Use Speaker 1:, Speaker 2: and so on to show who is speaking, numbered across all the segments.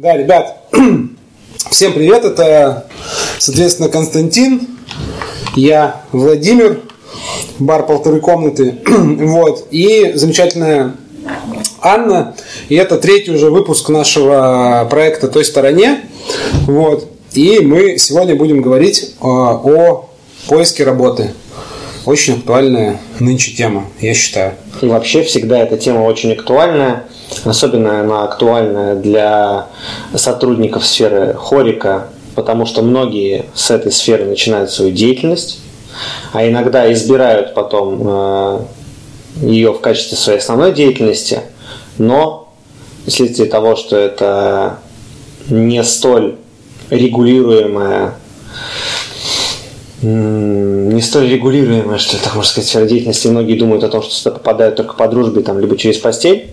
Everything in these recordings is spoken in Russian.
Speaker 1: Да, ребят, всем привет, это, соответственно, Константин, я Владимир, бар полторы комнаты, вот, и замечательная Анна, и это третий уже выпуск нашего проекта «Той стороне», вот, и мы сегодня будем говорить о, о поиске работы. Очень актуальная нынче тема, я считаю.
Speaker 2: И вообще всегда эта тема очень актуальная. Особенно она актуальна для сотрудников сферы хорика, потому что многие с этой сферы начинают свою деятельность, а иногда избирают потом э, ее в качестве своей основной деятельности, но вследствие того, что это не столь регулируемая не столь регулируемая, что так можно сказать, сфера деятельности. Многие думают о том, что сюда попадают только по дружбе, там, либо через постель.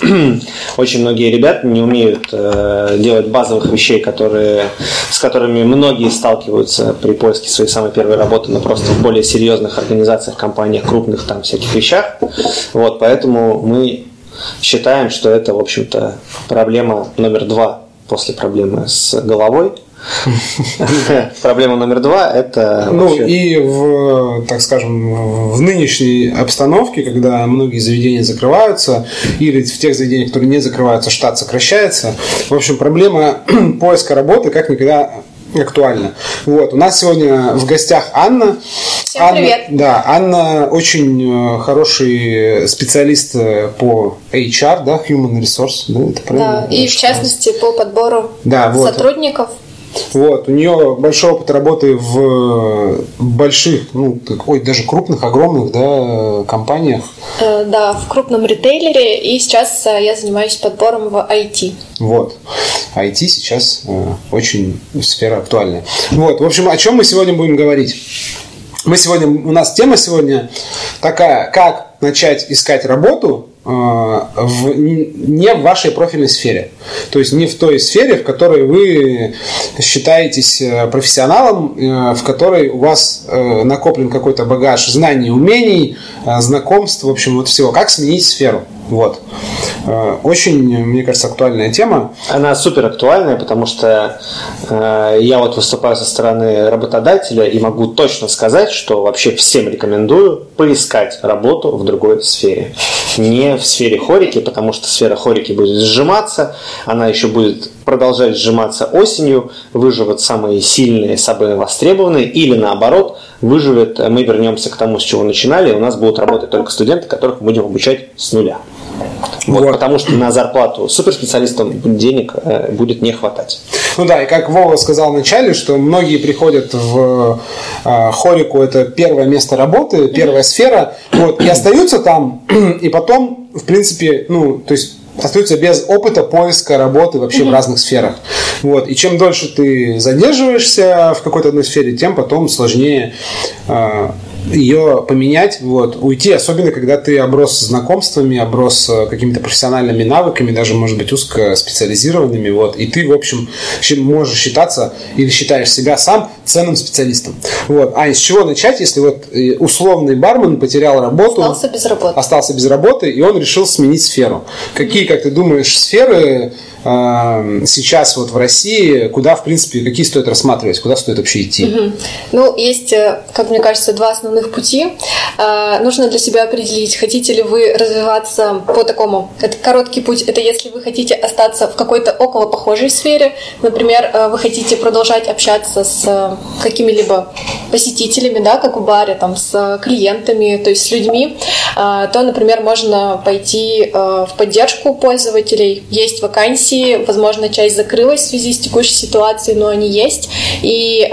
Speaker 2: Очень многие ребята не умеют э, делать базовых вещей, которые, с которыми многие сталкиваются при поиске своей самой первой работы, но просто в более серьезных организациях, компаниях, крупных там всяких вещах. Вот, поэтому мы считаем, что это, в общем-то, проблема номер два после проблемы с головой – Проблема номер два – это…
Speaker 1: Ну, и в, так скажем, в нынешней обстановке, когда многие заведения закрываются, или в тех заведениях, которые не закрываются, штат сокращается, в общем, проблема поиска работы как никогда актуальна. Вот. У нас сегодня в гостях Анна.
Speaker 3: Всем
Speaker 1: Анна,
Speaker 3: привет.
Speaker 1: Да, Анна очень э, хороший специалист э, по HR, да, Human Resource, да, это правильно?
Speaker 3: Да, и в частности по подбору
Speaker 1: да, вот.
Speaker 3: сотрудников.
Speaker 1: Вот, у нее большой опыт работы в больших, ну, ой, даже крупных, огромных, да, компаниях.
Speaker 3: Э, да, в крупном ритейлере, и сейчас э, я занимаюсь подбором в IT.
Speaker 1: Вот. IT сейчас э, очень сфера актуальная. Вот, в общем, о чем мы сегодня будем говорить? Мы сегодня, у нас тема сегодня такая, как начать искать работу в, не в вашей профильной сфере. То есть не в той сфере, в которой вы считаетесь э, профессионалом, э, в которой у вас э, накоплен какой-то багаж знаний, умений, знакомств, в общем, вот всего. Как сменить сферу? Вот. Очень, мне кажется, актуальная тема.
Speaker 2: Она супер актуальная, потому что э, я вот выступаю со стороны работодателя и могу точно сказать, что вообще всем рекомендую поискать работу в другой сфере. Не в сфере хорики, потому что сфера хорики будет сжиматься, она еще будет продолжать сжиматься осенью, выживут самые сильные, самые востребованные, или наоборот, выживет, мы вернемся к тому, с чего начинали, у нас будут работать только студенты, которых мы будем обучать с нуля. Вот, вот. Потому что на зарплату суперспециалистам денег э, будет не хватать.
Speaker 1: Ну да, и как Вова сказал вначале, что многие приходят в э, хорику, это первое место работы, первая сфера, вот, и остаются там, и потом, в принципе, ну, то есть остаются без опыта поиска работы вообще mm-hmm. в разных сферах. Вот. И чем дольше ты задерживаешься в какой-то одной сфере, тем потом сложнее э, ее поменять, вот, уйти, особенно когда ты оброс знакомствами, оброс э, какими-то профессиональными навыками, даже, может быть, узкоспециализированными, вот, и ты, в общем, можешь считаться или считаешь себя сам ценным специалистом. Вот. А из чего начать, если вот э, условный бармен потерял работу,
Speaker 3: остался без работы,
Speaker 1: остался без работы, и он решил сменить сферу. Какие, как ты думаешь, сферы сейчас вот в России, куда, в принципе, какие стоит рассматривать, куда стоит вообще идти?
Speaker 3: Ну, есть, как мне кажется, два основных пути. А, нужно для себя определить, хотите ли вы развиваться по такому. Это короткий путь, это если вы хотите остаться в какой-то около похожей сфере. Например, а, вы хотите продолжать общаться с какими-либо посетителями, да, как в баре, там, с клиентами, то есть с людьми, то, например, можно пойти в поддержку пользователей. Есть вакансии, возможно, часть закрылась в связи с текущей ситуацией, но они есть. И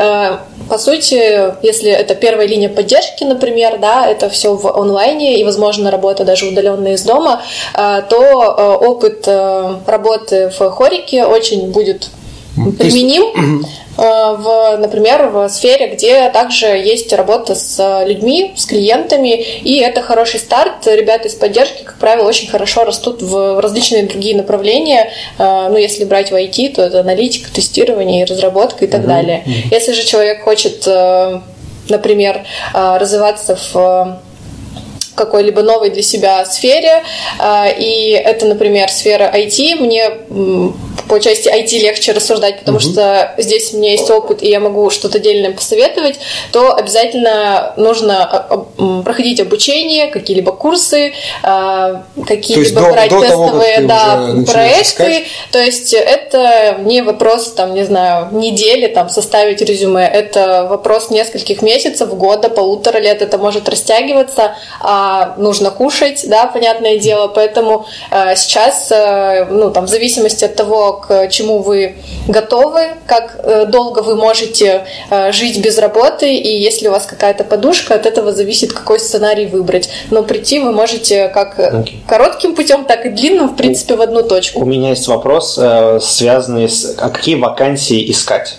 Speaker 3: по сути, если это первая линия поддержки, например, да, это все в онлайне и, возможно, работа даже удаленная из дома, э, то э, опыт э, работы в хорике очень будет применим. Э, в, например, в сфере, где также есть работа с людьми, с клиентами, и это хороший старт. Ребята из поддержки, как правило, очень хорошо растут в различные другие направления. Э, ну, если брать в IT, то это аналитика, тестирование, разработка и так uh-huh. далее. Если же человек хочет, э, например, развиваться в какой-либо новой для себя сфере, и это, например, сфера IT, мне по части IT легче рассуждать, потому угу. что здесь у меня есть опыт, и я могу что-то отдельное посоветовать, то обязательно нужно а, а, проходить обучение, какие-либо курсы, а, какие-либо
Speaker 1: до,
Speaker 3: брать
Speaker 1: до
Speaker 3: тестовые
Speaker 1: того,
Speaker 3: да, проекты. Искать. То есть это не вопрос, там, не знаю, недели там, составить резюме, это вопрос нескольких месяцев, года, полутора лет, это может растягиваться, а нужно кушать, да, понятное дело, поэтому э, сейчас, э, ну, там, в зависимости от того, к чему вы готовы, как э, долго вы можете жить без работы, и если у вас какая-то подушка, от этого зависит, какой сценарий выбрать. Но прийти вы можете как okay. коротким путем, так и длинным, в принципе, в одну точку.
Speaker 2: У меня есть вопрос, связанный с... А какие вакансии искать?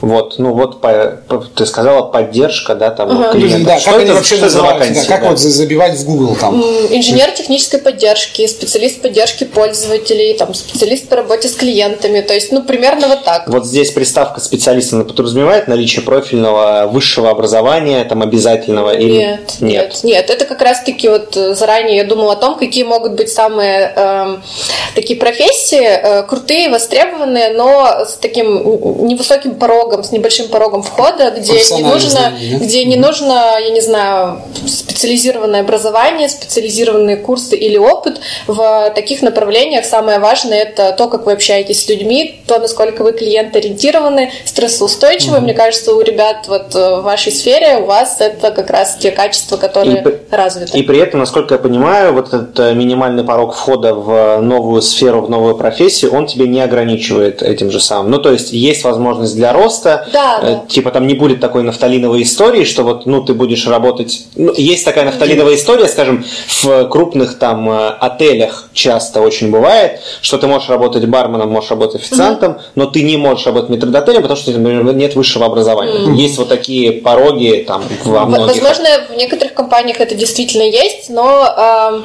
Speaker 2: Вот, ну вот по, по, ты сказала поддержка, да, там угу. клиентов.
Speaker 1: Да, что как это, они вообще называются? Да, как да. вот забивать в Google там?
Speaker 3: Инженер технической поддержки, специалист поддержки пользователей, там специалист по работе с клиентами, то есть, ну примерно вот так.
Speaker 2: Вот здесь приставка специалиста подразумевает наличие профильного высшего образования, там обязательного или
Speaker 3: нет? Нет, нет, это как раз-таки вот заранее я думала о том, какие могут быть самые э, такие профессии э, крутые, востребованные, но с таким невысоким порогом порогом, с небольшим порогом входа, где не нужно, знания, где не нужно, я не знаю, специализированное образование, специализированные курсы или опыт. В таких направлениях самое важное это то, как вы общаетесь с людьми, то, насколько вы клиент-ориентированы, стрессоустойчивы. Угу. Мне кажется, у ребят вот э, в вашей сфере у вас это как раз те качества, которые и, развиты.
Speaker 2: И при этом, насколько я понимаю, вот этот э, минимальный порог входа в новую сферу, в новую профессию, он тебе не ограничивает этим же самым. Ну, то есть есть возможность для роста, роста.
Speaker 3: Да,
Speaker 2: э,
Speaker 3: да.
Speaker 2: Типа там не будет такой нафталиновой истории, что вот, ну, ты будешь работать... Ну, есть такая нафталиновая история, скажем, в крупных там э, отелях часто очень бывает, что ты можешь работать барменом, можешь работать официантом, угу. но ты не можешь работать метродотелем, потому что например, нет высшего образования. Угу. Есть вот такие пороги там во многих...
Speaker 3: Возможно, в некоторых компаниях это действительно есть, но...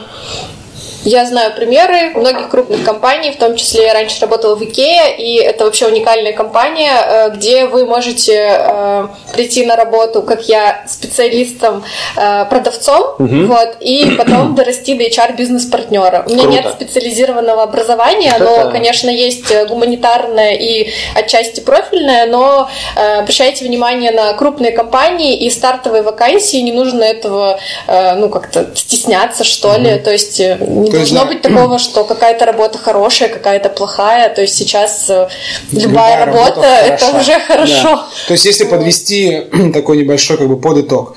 Speaker 3: Я знаю примеры многих крупных компаний, в том числе я раньше работала в IKEA, и это вообще уникальная компания, э, где вы можете э, прийти на работу, как я, специалистом, э, продавцом, угу. вот, и потом дорасти до HR-бизнес-партнера. У меня Круто. нет специализированного образования, оно, это... конечно, есть гуманитарное и отчасти профильное, но обращайте внимание на крупные компании и стартовые вакансии, не нужно этого, ну, как-то стесняться, что угу. ли, то есть не должно быть такого, что какая-то работа хорошая, какая-то плохая. То есть сейчас э, любая, любая работа, работа это уже хорошо. Да.
Speaker 1: То есть если подвести такой небольшой как бы подыток,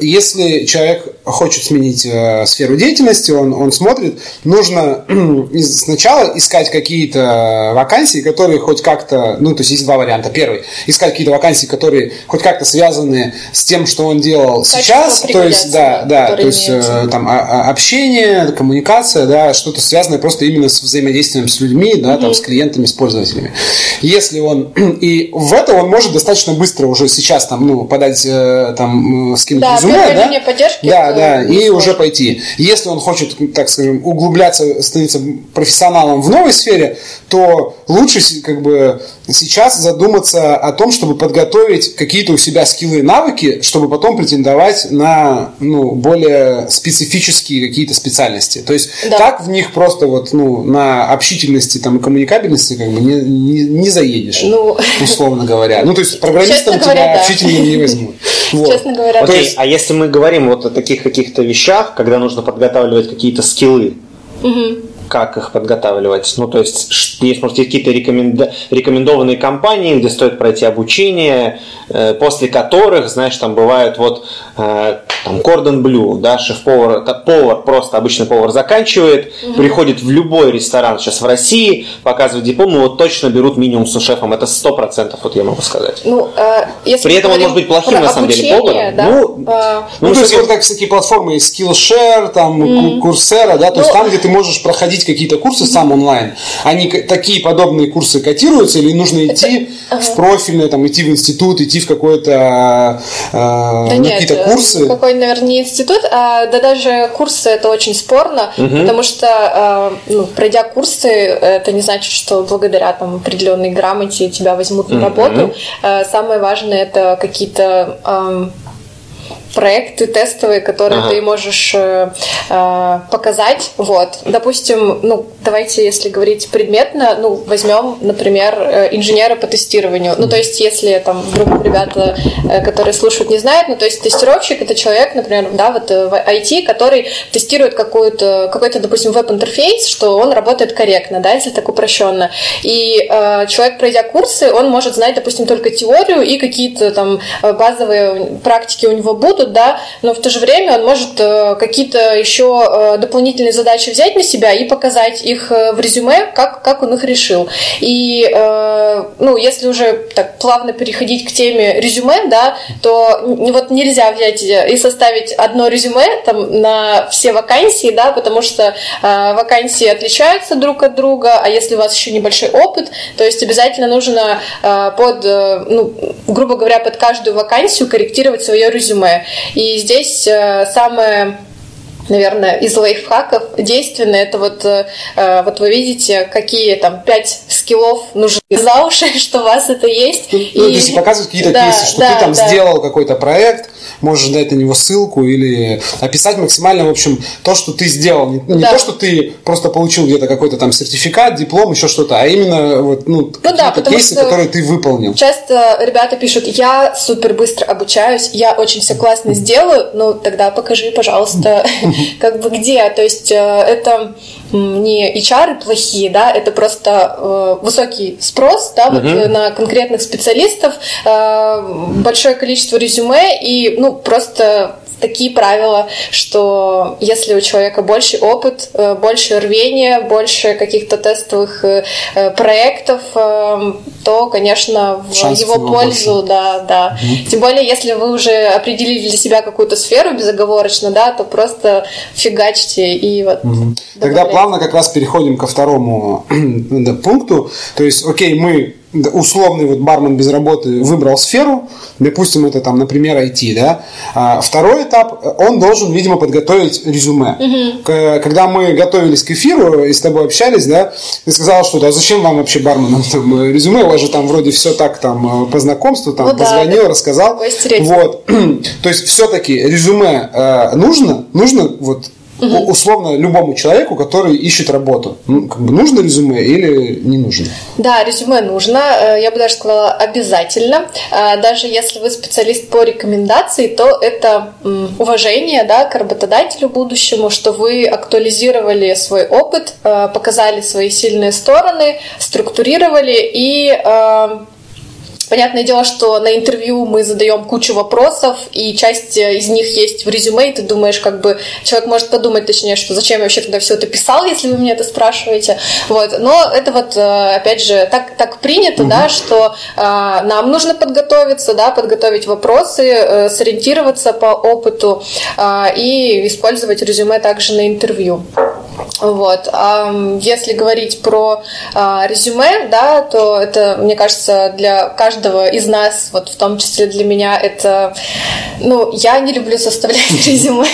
Speaker 1: если человек хочет сменить э, сферу деятельности, он, он смотрит, нужно сначала искать какие-то вакансии, которые хоть как-то, ну, то есть есть два варианта. Первый, искать какие-то вакансии, которые хоть как-то связаны с тем, что он делал Качество сейчас, то есть, да, да, то есть э, там а, а, общение, коммуникация, да, что-то связанное просто именно с взаимодействием с людьми, да, там, с клиентами, с пользователями. Если он, и в это он может достаточно быстро уже сейчас там, ну, подать э, там, скинуть да, резюме, да,
Speaker 3: поддержки,
Speaker 1: да, да, и уже пойти. Если он хочет, так скажем, углубляться, становиться профессионалом в новой сфере, то лучше как бы сейчас задуматься о том, чтобы подготовить какие-то у себя скиллы и навыки, чтобы потом претендовать на ну, более специфические какие-то специальности. То есть да. так в них просто вот ну, на общительности там, и коммуникабельности как бы не, не, не заедешь, ну, условно говоря. Ну, то есть программистом тебя да. общительным не возьмут.
Speaker 3: Вот. Честно говоря.
Speaker 2: Окей, есть... а если мы говорим вот о таких каких-то вещах, когда нужно подготавливать какие-то скиллы, угу как их подготавливать. Ну, то есть, есть, может, какие-то рекоменда... рекомендованные компании, где стоит пройти обучение, э, после которых, знаешь, там бывают вот э, там Кордон Блю, да, шеф-повар, повар, просто обычный повар заканчивает, угу. приходит в любой ресторан сейчас в России, показывает диплом, ну вот точно берут минимум с шефом, это сто процентов, вот я могу сказать.
Speaker 3: Ну, э, если
Speaker 2: При этом он может быть плохим на самом деле поваром.
Speaker 1: Да? Ну, а... ну, ну, то есть вот как всякие платформы, Skillshare, там, mm. Coursera, да, то ну, есть там, где ты можешь проходить проходить какие-то курсы сам онлайн, они такие подобные курсы котируются или нужно идти это, в профильное, там, идти в институт, идти в какой-то э, да
Speaker 3: какие-то э, курсы? Какой, наверное, не институт, а да даже курсы это очень спорно, угу. потому что э, ну, пройдя курсы, это не значит, что благодаря там определенной грамоте тебя возьмут на работу. Угу. Э, самое важное это какие-то э, проекты тестовые, которые ага. ты можешь э, э, показать. Вот. Допустим, ну, давайте, если говорить предметно, ну, возьмем, например, э, инженера по тестированию. Ну, то есть, если там вдруг ребята, э, которые слушают, не знают, ну, то есть тестировщик это человек, например, да, вот в IT, который тестирует какую-то, какой-то, допустим, веб-интерфейс, что он работает корректно, да, если так упрощенно. И э, человек, пройдя курсы, он может знать, допустим, только теорию и какие-то там базовые практики у него будут, будут, да, но в то же время он может э, какие-то еще э, дополнительные задачи взять на себя и показать их э, в резюме, как, как он их решил. И, ну, если уже так плавно переходить к теме резюме, да, то вот нельзя взять и составить одно резюме там на все вакансии, да, потому что вакансии отличаются друг от друга, а если у вас еще небольшой опыт, то есть обязательно нужно под, ну, грубо говоря, под каждую вакансию корректировать свое резюме. И здесь э, самое наверное, из лайфхаков действенное, это вот, э, э, вот вы видите, какие там пять скиллов нужны за уши, что у вас это есть.
Speaker 1: Ну, и... то есть показывают какие-то да, кейсы, что да, ты там да. сделал какой-то проект, можешь дать на него ссылку или описать максимально, в общем, то, что ты сделал. Не, не да. то, что ты просто получил где-то какой-то там сертификат, диплом, еще что-то, а именно вот, ну, ну да, кейсы, которые ты выполнил.
Speaker 3: Часто ребята пишут, я супер быстро обучаюсь, я очень все классно сделаю, ну тогда покажи, пожалуйста, как бы где. То есть э, это не HR плохие, да, это просто э, высокий спрос, да, вот uh-huh. на конкретных специалистов, э, большое количество резюме и, ну, просто такие правила, что если у человека больше опыт, э, больше рвения, больше каких-то тестовых э, э, проектов, то, конечно, в Шансов его пользу, больше. да, да. Угу. Тем более, если вы уже определили для себя какую-то сферу безоговорочно, да, то просто фигачьте и вот. Угу.
Speaker 1: Тогда плавно как раз переходим ко второму пункту. То есть, окей, мы условный вот бармен без работы выбрал сферу, допустим, это там, например, IT, да. А второй этап, он должен, видимо, подготовить резюме. Угу. Когда мы готовились к эфиру и с тобой общались, да, ты сказала, что да, зачем вам вообще барменам там, резюме, у вас же там вроде все так там по знакомству, там ну, позвонил, да, рассказал. Вот. То есть все-таки резюме э, нужно, нужно вот угу. условно любому человеку, который ищет работу. Ну, как бы нужно резюме или не нужно?
Speaker 3: Да, резюме нужно. Э, я бы даже сказала обязательно. Э, даже если вы специалист по рекомендации, то это уважение да, к работодателю будущему, что вы актуализировали свой опыт, э, показали свои сильные стороны, структурировали и Понятное дело, что на интервью мы задаем кучу вопросов, и часть из них есть в резюме, и ты думаешь, как бы человек может подумать, точнее, что зачем я вообще тогда все это писал, если вы меня это спрашиваете. Вот. Но это вот, э, опять же, так, так принято, угу. да, что э, нам нужно подготовиться, да, подготовить вопросы, э, сориентироваться по опыту э, и использовать резюме также на интервью. Вот. А если говорить про а, резюме, да, то это, мне кажется, для каждого из нас, вот в том числе для меня, это, ну, я не люблю составлять резюме,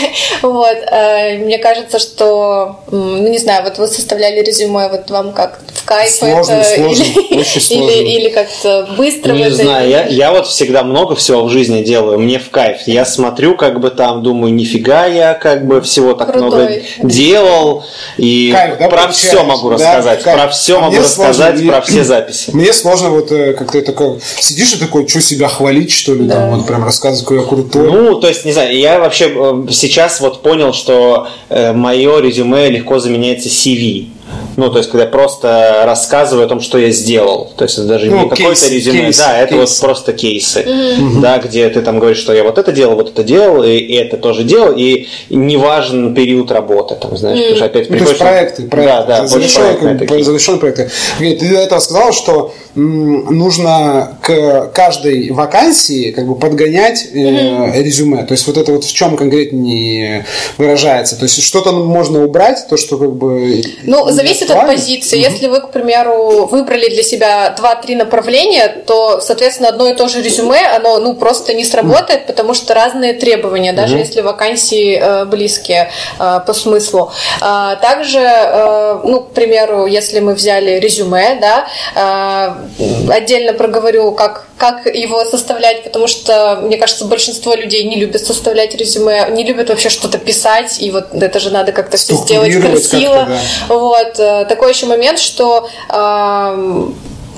Speaker 3: вот. А, мне кажется, что, ну, не знаю, вот вы составляли резюме, вот вам как в кайф
Speaker 1: сложно, это сложно, или,
Speaker 3: или, или как-то быстро?
Speaker 2: Не знаю, я, я вот всегда много всего в жизни делаю, мне в кайф. Я смотрю, как бы там, думаю, нифига я как бы всего так Крутой. много делал, и Кайф, да, про все могу рассказать. Да, про все а могу рассказать, сложно, про все записи.
Speaker 1: Мне сложно вот э, как ты такой сидишь и такой, что себя хвалить, что ли, да. там вот прям рассказывать, какой я крутой.
Speaker 2: Ну, то есть, не знаю, я вообще э, сейчас вот понял, что э, мое резюме легко заменяется CV. Ну, то есть, когда я просто рассказываю о том, что я сделал. То есть, это даже ну, не какое-то резюме, кейс, да, это кейс. вот просто кейсы, mm-hmm. да, где ты там говоришь, что я вот это делал, вот это делал, и, и это тоже делал, и не важен период работы, там, знаешь, mm-hmm. потому что опять
Speaker 1: ну, приходишь... То есть, проекты, проекты. Да, да, завершенные, завершенные проекты. Ты до этого сказал, что нужно к каждой вакансии как бы подгонять mm-hmm. резюме. То есть, вот это вот в чем конкретнее выражается. То есть, что-то можно убрать, то, что как бы...
Speaker 3: Ну, зависит от позиции. Если вы, к примеру, выбрали для себя 2-3 направления, то, соответственно, одно и то же резюме, оно ну, просто не сработает, потому что разные требования, даже если вакансии э, близкие э, по смыслу. Э, также, э, ну, к примеру, если мы взяли резюме, да, э, отдельно проговорю, как как его составлять, потому что, мне кажется, большинство людей не любят составлять резюме, не любят вообще что-то писать, и вот это же надо как-то все сделать красиво. Да. Вот. Э, такой еще момент, что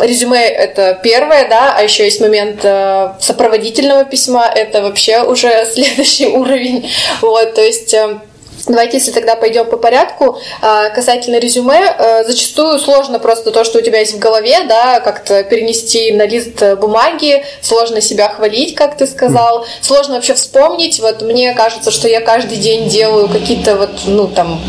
Speaker 3: резюме это первое, да, а еще есть момент э, сопроводительного письма, это вообще уже следующий уровень. Вот, то есть э, Давайте, если тогда пойдем по порядку. А, касательно резюме, э, зачастую сложно просто то, что у тебя есть в голове, да, как-то перенести на лист бумаги, сложно себя хвалить, как ты сказал, сложно вообще вспомнить. Вот мне кажется, что я каждый день делаю какие-то вот, ну, там,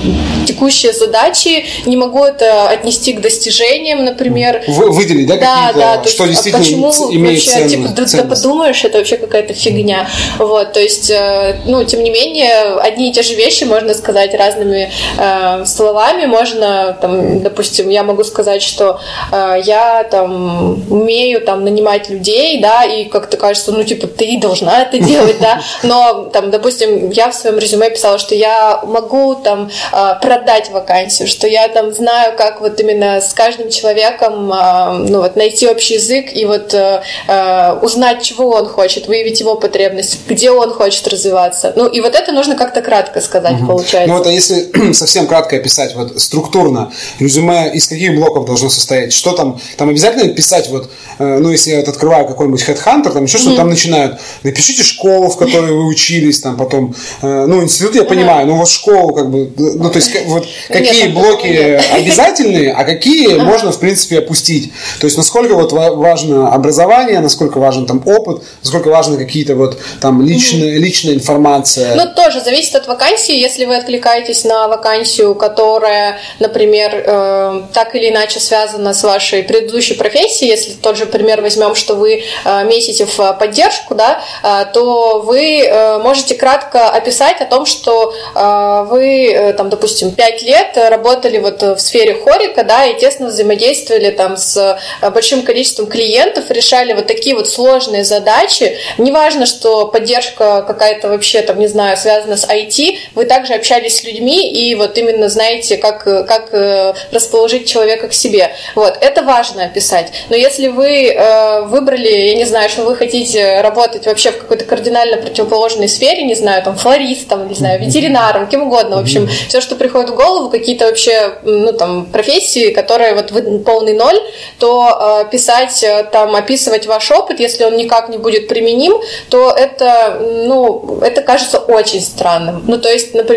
Speaker 3: текущие задачи, не могу это отнести к достижениям, например.
Speaker 1: Вы, выделить, да,
Speaker 3: да, да, то
Speaker 1: что
Speaker 3: есть,
Speaker 1: действительно
Speaker 3: а почему
Speaker 1: имеет
Speaker 3: вообще, типа, ценность, типа, да, да подумаешь, это вообще какая-то фигня. Вот, то есть, э, ну, тем не менее, одни и те же вещи можно можно сказать разными э, словами. Можно, там, допустим, я могу сказать, что э, я там умею там нанимать людей, да, и как-то кажется, ну, типа, ты должна это делать, да, но там, допустим, я в своем резюме писала, что я могу там э, продать вакансию, что я там знаю, как вот именно с каждым человеком, э, ну, вот найти общий язык и вот э, э, узнать, чего он хочет, выявить его потребность, где он хочет развиваться. Ну, и вот это нужно как-то кратко сказать, угу получается.
Speaker 1: Ну, это если совсем кратко описать, вот структурно, резюме из каких блоков должно состоять? Что там? Там обязательно писать, вот, э, ну, если я вот открываю какой-нибудь Headhunter, там еще mm-hmm. что-то, там начинают, напишите школу, в которой вы учились, там потом, э, ну, институт я понимаю, ну, вот школу, как бы, ну, то есть, вот, какие Нет, блоки обязательные, а какие можно, в принципе, опустить. То есть, насколько вот важно образование, насколько важен там опыт, насколько важны какие-то вот там личные, личная информация.
Speaker 3: Ну, тоже зависит от вакансии, если вы откликаетесь на вакансию, которая, например, э, так или иначе связана с вашей предыдущей профессией, если тот же пример возьмем, что вы э, месите в поддержку, да, э, то вы э, можете кратко описать о том, что э, вы, э, там, допустим, 5 лет работали вот в сфере хорика, да, и тесно взаимодействовали там с большим количеством клиентов, решали вот такие вот сложные задачи. Неважно, что поддержка какая-то вообще, там, не знаю, связана с IT, вы также общались с людьми и вот именно знаете, как, как э, расположить человека к себе. Вот, это важно описать. Но если вы э, выбрали, я не знаю, что вы хотите работать вообще в какой-то кардинально противоположной сфере, не знаю, там, флористом, не знаю, ветеринаром, кем угодно, в общем, все, что приходит в голову, какие-то вообще, ну, там, профессии, которые вот вы полный ноль, то э, писать, там, описывать ваш опыт, если он никак не будет применим, то это, ну, это кажется очень странным. Ну, то есть, например,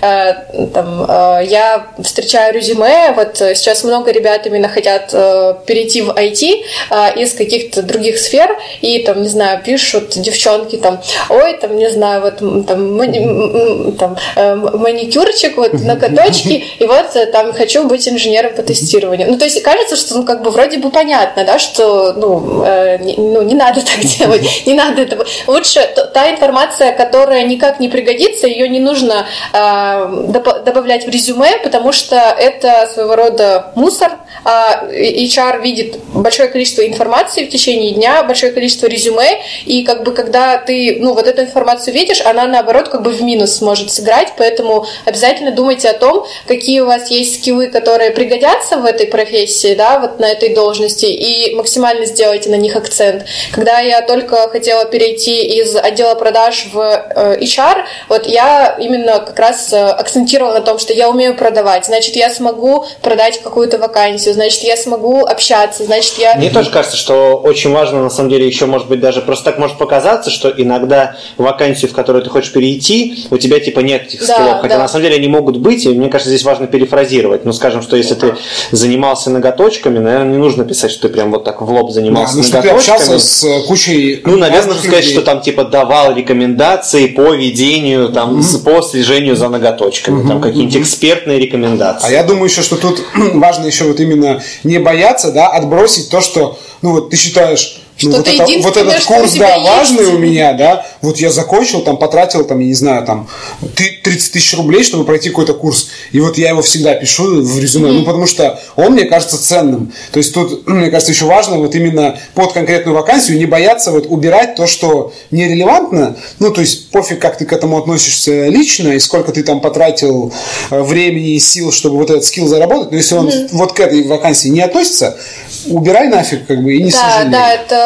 Speaker 3: Э, там, э, я встречаю резюме, вот сейчас много ребят именно хотят э, перейти в IT из каких-то других сфер, и там, не знаю, пишут девчонки там, ой, там, не знаю, вот там, мани, там маникюрчик, вот ноготочки, и вот там хочу быть инженером по тестированию. Ну, то есть кажется, что ну, как бы вроде бы понятно, да, что ну, э, не, ну, не надо так делать, не надо этого. Лучше та информация, которая никак не пригодится, ее не нужно а, добавлять в резюме, потому что это своего рода мусор. А HR видит большое количество информации в течение дня, большое количество резюме, и как бы когда ты ну, вот эту информацию видишь, она наоборот как бы в минус может сыграть, поэтому обязательно думайте о том, какие у вас есть скиллы, которые пригодятся в этой профессии, да, вот на этой должности, и максимально сделайте на них акцент. Когда я только хотела перейти из отдела продаж в э, HR, вот я именно как раз э, акцентировал на том, что я умею продавать, значит, я смогу продать какую-то вакансию, значит, я смогу общаться, значит, я...
Speaker 2: Мне тоже кажется, что очень важно, на самом деле, еще, может быть, даже просто так может показаться, что иногда вакансию, в которую ты хочешь перейти, у тебя, типа, нет этих да, скиллов, хотя, да. на самом деле, они могут быть, и мне кажется, здесь важно перефразировать. Ну, скажем, что если ты занимался ноготочками, наверное, не нужно писать, что ты прям вот так в лоб занимался да, ну, ноготочками. Что ты общался
Speaker 1: с кучей...
Speaker 2: Ну, наверное, нужно сказать, что там, типа, давал рекомендации по ведению, там, mm-hmm. по слежению за ноготочками, угу, там какие-нибудь угу. экспертные рекомендации.
Speaker 1: А я думаю еще, что тут важно еще вот именно не бояться, да, отбросить то, что, ну вот ты считаешь, ну, вот, это, вот этот курс, да, важный есть. у меня, да, вот я закончил, там, потратил, там, я не знаю, там, 30 тысяч рублей, чтобы пройти какой-то курс, и вот я его всегда пишу в резюме, mm-hmm. ну, потому что он мне кажется ценным, то есть тут, мне кажется, еще важно вот именно под конкретную вакансию не бояться вот убирать то, что нерелевантно, ну, то есть пофиг, как ты к этому относишься лично, и сколько ты там потратил э, времени и сил, чтобы вот этот скилл заработать, но если он mm-hmm. вот к этой вакансии не относится, убирай нафиг, как бы, и не
Speaker 3: да,
Speaker 1: сожалей.
Speaker 3: Да, это это,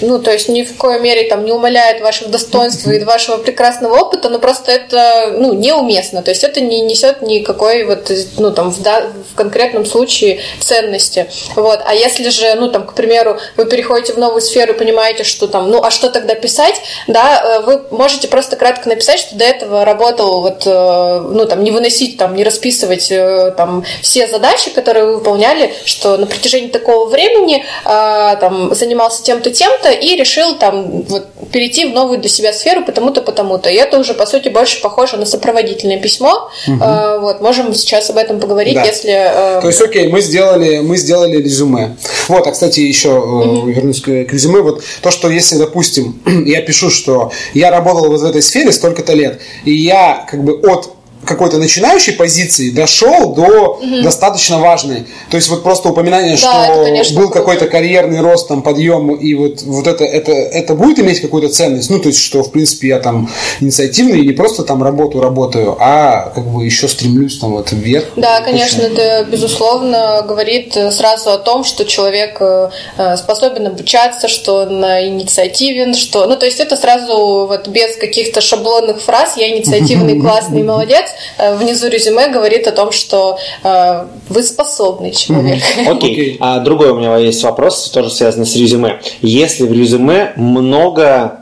Speaker 3: ну, то есть ни в коей мере там не умаляет ваших достоинств и вашего прекрасного опыта, но просто это, ну, неуместно. То есть это не несет никакой вот, ну, там, в, да, в конкретном случае ценности. Вот. А если же, ну, там, к примеру, вы переходите в новую сферу и понимаете, что там, ну, а что тогда писать, да, э, вы можете просто кратко написать, что до этого работал вот, э, ну, там, не выносить, там, не расписывать э, там все задачи, которые вы выполняли, что на протяжении такого времени там занимался тем-то, тем-то и решил там вот перейти в новую для себя сферу потому-то, потому-то. И это уже, по сути, больше похоже на сопроводительное письмо. Угу. Вот, можем сейчас об этом поговорить, да. если...
Speaker 1: То есть, окей, мы сделали, мы сделали резюме. Вот, а, кстати, еще угу. вернусь к, к резюме. Вот то, что если, допустим, я пишу, что я работал вот в этой сфере столько-то лет, и я как бы от какой-то начинающей позиции дошел до угу. достаточно важной. То есть вот просто упоминание, да, что это, конечно, был какой-то карьерный рост, там, подъем, и вот, вот это, это, это будет иметь какую-то ценность. Ну, то есть, что, в принципе, я там инициативный и не просто там работу работаю, а как бы еще стремлюсь там вот вверх.
Speaker 3: Да, конечно, это, безусловно, говорит сразу о том, что человек э, способен обучаться, что он инициативен, что... Ну, то есть, это сразу вот без каких-то шаблонных фраз «я инициативный, классный, молодец», Э, внизу резюме говорит о том, что э, вы способный человек.
Speaker 2: Окей. А другой у меня есть вопрос, тоже связанный с резюме. Если в резюме много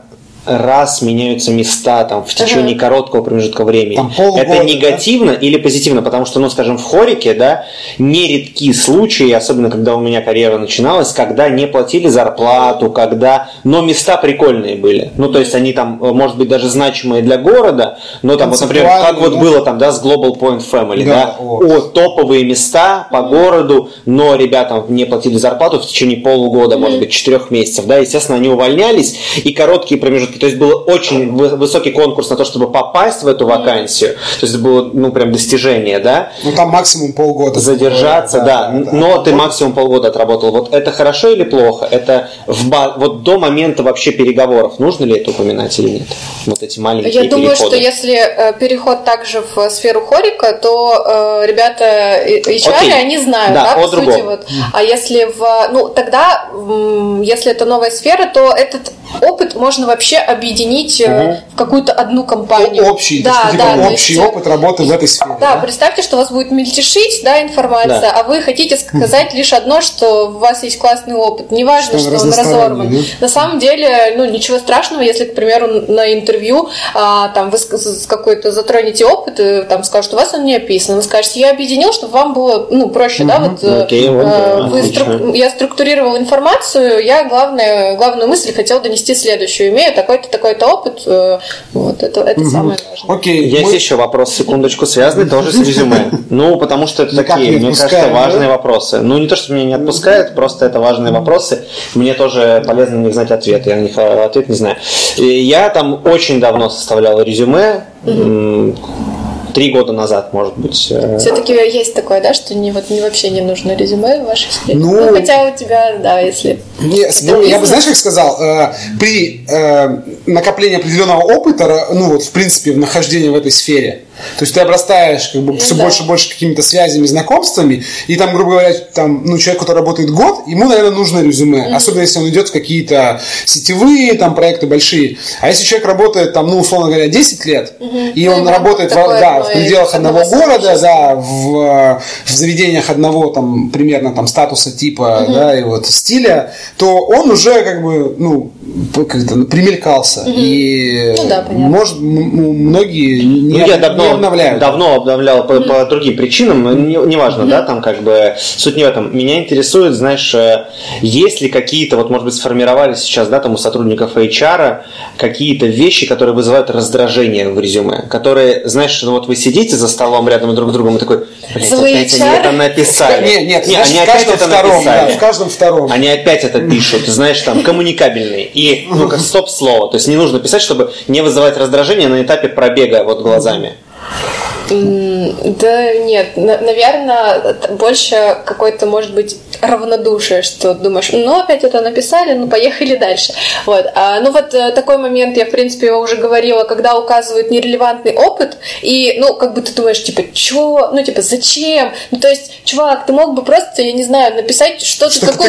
Speaker 2: раз меняются места там, в течение ага. короткого промежутка времени. Там это негативно да? или позитивно? Потому что, ну, скажем, в хорике, да, нередки случаи, особенно когда у меня карьера начиналась, когда не платили зарплату, когда, но места прикольные были. Ну, то есть они там, может быть, даже значимые для города, но там, вот, например, как вот было там, да, с Global Point Family, да, да о, топовые места по городу, но ребятам не платили зарплату в течение полугода, mm-hmm. может быть, четырех месяцев, да, естественно, они увольнялись, и короткие промежутки то есть был очень высокий конкурс на то, чтобы попасть в эту вакансию. То есть это было, ну, прям достижение, да?
Speaker 1: Ну, там максимум полгода.
Speaker 2: Задержаться, да. да. да Но да. ты максимум полгода отработал. Вот это хорошо или плохо? Это в ба... вот до момента вообще переговоров нужно ли это упоминать или нет? Вот эти маленькие
Speaker 3: Я думаю, что если э, переход также в сферу хорика, то э, ребята HR, Окей. они знают, да, да по сути. Вот. А если в... Ну, тогда, если это новая сфера, то этот опыт можно вообще объединить угу. в какую-то одну компанию.
Speaker 1: Общий, да, есть, да, типа, общий есть, опыт работы в этой сфере.
Speaker 3: Да, да, представьте, что у вас будет мельтешить да, информация, да. а вы хотите сказать лишь одно, что у вас есть классный опыт. Неважно, что, что он разорван. Да? На самом деле, ну, ничего страшного, если, к примеру, на интервью а, там, вы какой-то затронете опыт, и там скажут, что у вас он не описан. Вы скажете, я объединил, чтобы вам было ну, проще, угу. да, вот okay, э, вы струк... я структурировал информацию, я главное, главную мысль хотел донести следующую. Имею такой-то, такой-то опыт. Э, вот, это, это угу. самое важное.
Speaker 2: Окей. Есть мы... еще вопрос, секундочку, связанный тоже с резюме. Ну, потому что это такие, мне кажется, важные вопросы. Ну, не то, что меня не отпускает, просто это важные вопросы. Мне тоже полезно на них знать ответ. Я на них э, ответ не знаю. Я там очень давно составлял резюме три года назад, может быть.
Speaker 3: Э. Все-таки есть такое, да, что не, вот, не вообще не нужно резюме в вашей сфере? Ну, ну хотя у тебя, да, если...
Speaker 1: Не, ну, я бы, знаешь, как сказал, э, при э, накоплении определенного опыта, ну вот, в принципе, в нахождении в этой сфере, то есть ты обрастаешь как бы все да. больше и больше какими-то связями, знакомствами, и там, грубо говоря, там, ну, человек, который работает год, ему, наверное, нужно резюме, mm-hmm. особенно если он идет в какие-то сетевые там проекты большие. А если человек работает там, ну, условно говоря, 10 лет, mm-hmm. и он mm-hmm. работает в, да, в пределах одного города, да, в, в заведениях одного там примерно там статуса типа, mm-hmm. да, и вот стиля, то он уже как бы, ну, как-то примелькался. Mm-hmm. И ну, да, может, многие не, ну,
Speaker 2: я давно обновляют. Давно обновлял по, по другим причинам, но неважно, не, не да, там как бы суть не в этом. Меня интересует, знаешь, э, есть ли какие-то, вот может быть сформировались сейчас, да, там у сотрудников HR какие-то вещи, которые вызывают раздражение в резюме, которые, знаешь, ну вот вы сидите за столом рядом друг с другом и такой, блядь, опять они это написали.
Speaker 1: Нет, нет, нет они опять это втором, написали. Да, в каждом втором.
Speaker 2: Они опять это пишут, знаешь, там, коммуникабельные. И, ну, как стоп-слово. То есть не нужно писать, чтобы не вызывать раздражение на этапе пробега вот глазами.
Speaker 3: Да нет, наверное, больше какой-то, может быть, равнодушие, что думаешь, ну, опять это написали, ну, поехали дальше. Вот. А, ну, вот э, такой момент, я, в принципе, его уже говорила, когда указывают нерелевантный опыт, и, ну, как бы ты думаешь, типа, чё? Ну, типа, зачем? Ну, то есть, чувак, ты мог бы просто, я не знаю, написать что-то
Speaker 1: Что
Speaker 3: такое...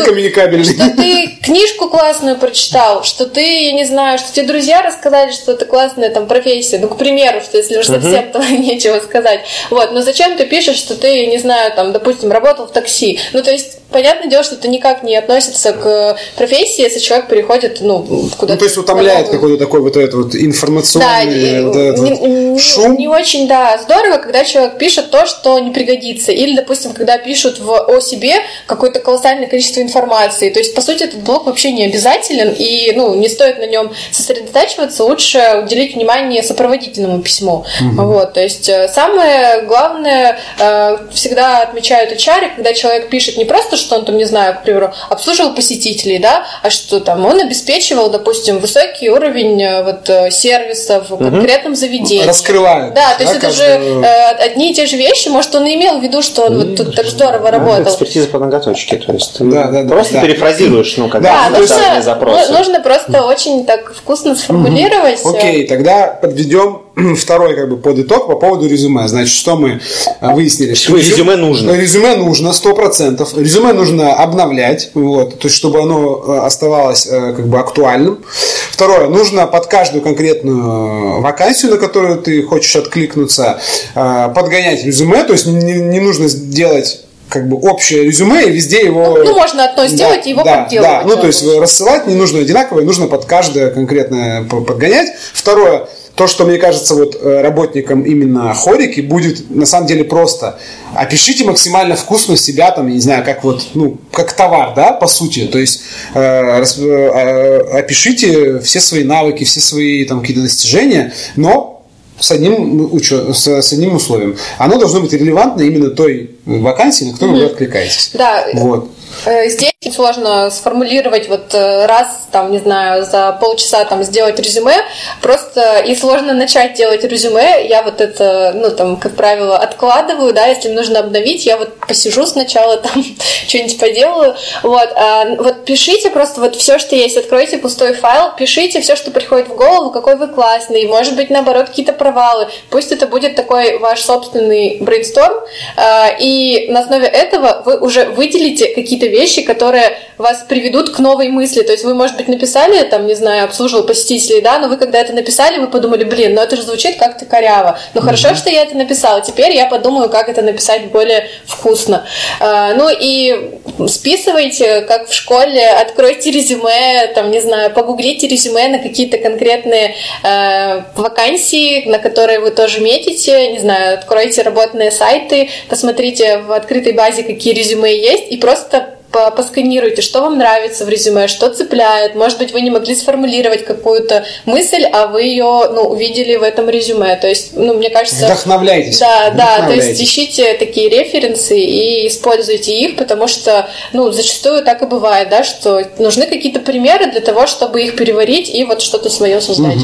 Speaker 1: ты.
Speaker 3: Что ты книжку классную прочитал, что ты, я не знаю, что тебе друзья рассказали, что это классная там профессия. Ну, к примеру, что если уж совсем uh-huh. нечего сказать. Вот, но зачем ты пишешь, что ты, не знаю, там, допустим, работал в такси? Ну, то есть, понятное дело, что это никак не относится к профессии, если человек переходит, ну, куда-то.
Speaker 1: Ну, то есть утомляет какой-то такой вот этот вот информационный
Speaker 3: да,
Speaker 1: вот этот
Speaker 3: не,
Speaker 1: вот шум.
Speaker 3: Не очень, да, здорово, когда человек пишет то, что не пригодится. Или, допустим, когда пишут в, о себе какое-то колоссальное количество информации. То есть, по сути, этот блог вообще не обязателен, и, ну, не стоит на нем сосредотачиваться, лучше уделить внимание сопроводительному письму. Угу. Вот, то есть, э, самое главное, э, всегда отмечают HR, когда человек пишет не просто, что он там, не знаю, к примеру, обслуживал посетителей, да, а что там он обеспечивал, допустим, высокий уровень э, вот сервиса в конкретном угу. заведении.
Speaker 1: Раскрывают.
Speaker 3: Да, то есть это же э, одни и те же вещи, может, он и имел в виду, что он вот тут так здорово работал.
Speaker 2: Экспертиза по ноготочке, то есть
Speaker 1: Да, да, да,
Speaker 2: просто
Speaker 1: да.
Speaker 2: перефразируешь, ну, как
Speaker 3: Да,
Speaker 2: бы,
Speaker 3: нужно,
Speaker 2: запросы.
Speaker 3: ну- нужно просто очень так вкусно сформулировать.
Speaker 1: Окей, тогда подведем второй как бы под итог по поводу резюме. Значит, что мы выяснили? Что
Speaker 2: резюме нужно.
Speaker 1: Резюме нужно, сто процентов. Резюме нужно обновлять, вот, то есть чтобы оно э, оставалось э, как бы актуальным. Второе, нужно под каждую конкретную вакансию, на которую ты хочешь откликнуться, э, подгонять резюме, то есть не, не нужно сделать как бы общее резюме и везде его...
Speaker 3: Ну, можно одно сделать и его
Speaker 1: да,
Speaker 3: подделывать.
Speaker 1: Да, ну то есть рассылать не нужно одинаковое, нужно под каждое конкретное по- подгонять. Второе, то, что мне кажется вот э, работникам именно хорики будет на самом деле просто. Опишите максимально вкусно себя, там, я не знаю, как вот, ну, как товар, да, по сути. То есть э, э, э, опишите все свои навыки, все свои там какие-то достижения, но с одним, учё- с, с одним условием. Оно должно быть релевантно именно той вакансии, на которую вы откликаетесь.
Speaker 3: Да,
Speaker 1: Вот.
Speaker 3: Э, Здесь очень сложно сформулировать вот э, раз, там, не знаю, за полчаса там сделать резюме, просто и сложно начать делать резюме, я вот это, ну, там, как правило, откладываю, да, если нужно обновить, я вот посижу сначала там, что-нибудь поделаю, вот, а вот пишите просто вот все, что есть, откройте пустой файл, пишите все, что приходит в голову, какой вы классный, может быть, наоборот, какие-то провалы, пусть это будет такой ваш собственный брейнсторм, а, и на основе этого вы уже выделите какие-то вещи, которые вас приведут к новой мысли. То есть вы, может быть, написали, там, не знаю, обслуживал посетителей, да, но вы когда это написали, вы подумали, блин, ну это же звучит как-то коряво. Ну хорошо, что я это написала, теперь я подумаю, как это написать более вкусно. А, ну и списывайте, как в школе, откройте резюме, там, не знаю, погуглите резюме на какие-то конкретные э, вакансии, на которые вы тоже метите, не знаю, откройте работные сайты, посмотрите в открытой базе, какие резюме есть, и просто посканируйте, что вам нравится в резюме, что цепляет. Может быть, вы не могли сформулировать какую-то мысль, а вы ее ну, увидели в этом резюме. То есть, ну, мне кажется...
Speaker 1: Вдохновляйтесь.
Speaker 3: Да, да, то есть
Speaker 1: Вдохновляйтесь.
Speaker 3: ищите такие референсы и используйте их, потому что, ну, зачастую так и бывает, да, что нужны какие-то примеры для того, чтобы их переварить и вот что-то свое создать.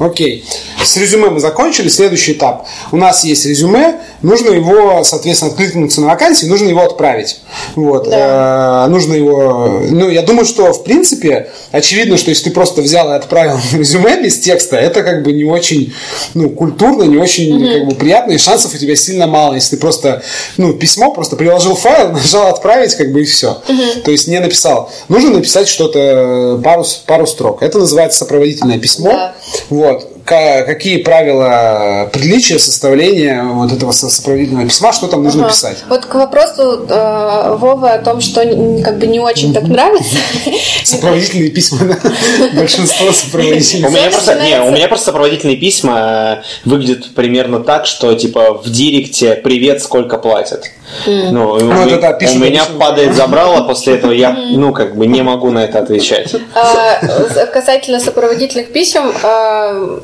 Speaker 1: Окей. С резюме мы закончили. Следующий этап. У нас есть резюме. Нужно его, соответственно, откликнуться на вакансии, нужно его отправить. Вот. Э, нужно его... Ну, я думаю, что, в принципе, очевидно, что если ты просто взял и отправил резюме без текста, это как бы не очень ну, культурно, не очень как бы, приятно, и шансов у тебя сильно мало. Если ты просто, ну, письмо, просто приложил файл, нажал отправить, как бы и все. То есть не написал. Нужно написать что-то, пару, пару строк. Это называется сопроводительное письмо.
Speaker 3: Да.
Speaker 1: Вот. Ка- какие правила приличия составления вот этого со- сопроводительного письма, что там нужно
Speaker 3: Ага.
Speaker 1: писать?
Speaker 3: Вот к вопросу э, Вовы о том, что как бы не очень так нравится.
Speaker 1: Сопроводительные письма, да? большинство
Speaker 2: У
Speaker 1: сопроводительных.
Speaker 2: меня, просто, не, у меня просто сопроводительные письма э, выглядят примерно так, что типа в директе «Привет, сколько платят?» Ну, у,
Speaker 1: Ну,
Speaker 2: ме-
Speaker 1: это да,
Speaker 2: у
Speaker 1: пишут
Speaker 2: меня
Speaker 1: обычно.
Speaker 2: падает забрало, после этого я, ну, как бы не могу на это отвечать.
Speaker 3: А, Касательно сопроводительных писем, а,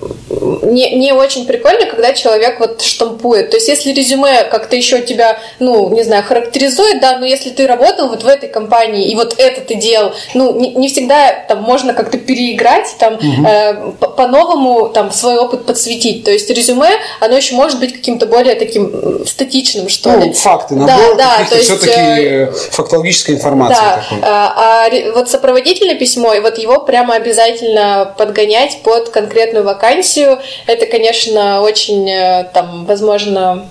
Speaker 3: не, не очень прикольно, когда человек вот штампует. То есть, если резюме как-то еще тебя, ну, не знаю, характеризует, да, но если ты работал вот в этой компании, и вот это ты делал, ну, не, не всегда там можно как-то переиграть, там, э, по- по-новому там свой опыт подсветить. То есть, резюме, оно еще может быть каким-то более таким статичным, что
Speaker 1: Ну,
Speaker 3: ли.
Speaker 1: факты, набор
Speaker 3: да,
Speaker 1: каких-то
Speaker 3: то есть,
Speaker 1: все-таки
Speaker 3: э,
Speaker 1: фактологической информации.
Speaker 3: да,
Speaker 1: такой.
Speaker 3: а, а вот сопроводительное письмо, и вот его прямо обязательно подгонять под конкретную вакансию. Это, конечно, очень, э, там, возможно,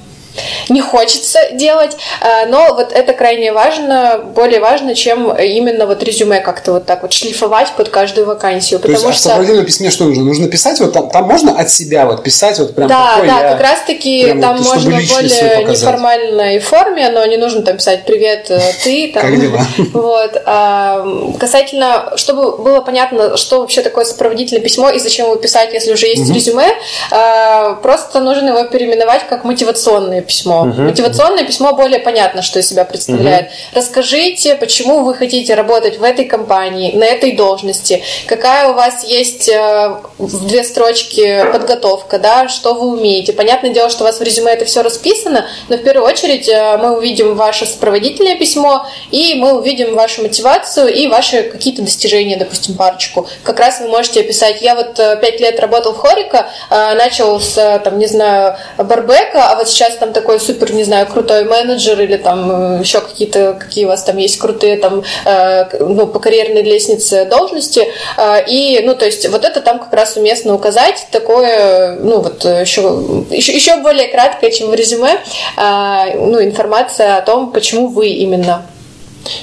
Speaker 3: не хочется делать, а, но вот это крайне важно, более важно, чем именно вот резюме как-то вот так вот шлифовать под каждую вакансию,
Speaker 1: То есть,
Speaker 3: потому
Speaker 1: а в
Speaker 3: что...
Speaker 1: сопроводительном письме что нужно? Нужно писать вот там, там можно от себя вот писать вот прям
Speaker 3: Да,
Speaker 1: какой
Speaker 3: да,
Speaker 1: я-
Speaker 3: как раз таки
Speaker 1: прям
Speaker 3: там
Speaker 1: вот,
Speaker 3: можно в более неформальной форме, но не нужно там писать «Привет, э, ты». Там,
Speaker 1: Как дела?
Speaker 3: Вот. А, касательно, чтобы было понятно, что вообще такое сопроводительное письмо и зачем его писать, если уже есть резюме, а, просто нужно его переименовать как мотивационное письмо. Мотивационное письмо более понятно, что из себя представляет. Расскажите, почему вы хотите работать в этой компании, на этой должности, какая у вас есть э, в две строчки подготовка, да, что вы умеете. Понятное дело, что у вас в резюме это все расписано, но в первую очередь э, мы увидим ваше сопроводительное письмо, и мы увидим вашу мотивацию и ваши какие-то достижения, допустим, парочку. Как раз вы можете описать, я вот э, пять лет работал в Хорика, начал с, там, не знаю, барбека, а вот сейчас там такой супер, не знаю, крутой менеджер или там э, еще какие-то, какие у вас там есть крутые там, э, ну, по карьерной лестнице должности. Э, И, ну, то есть, вот это там как раз уместно указать, такое, ну, вот еще, еще, еще более краткое, чем в резюме, ну, информация о том, почему вы именно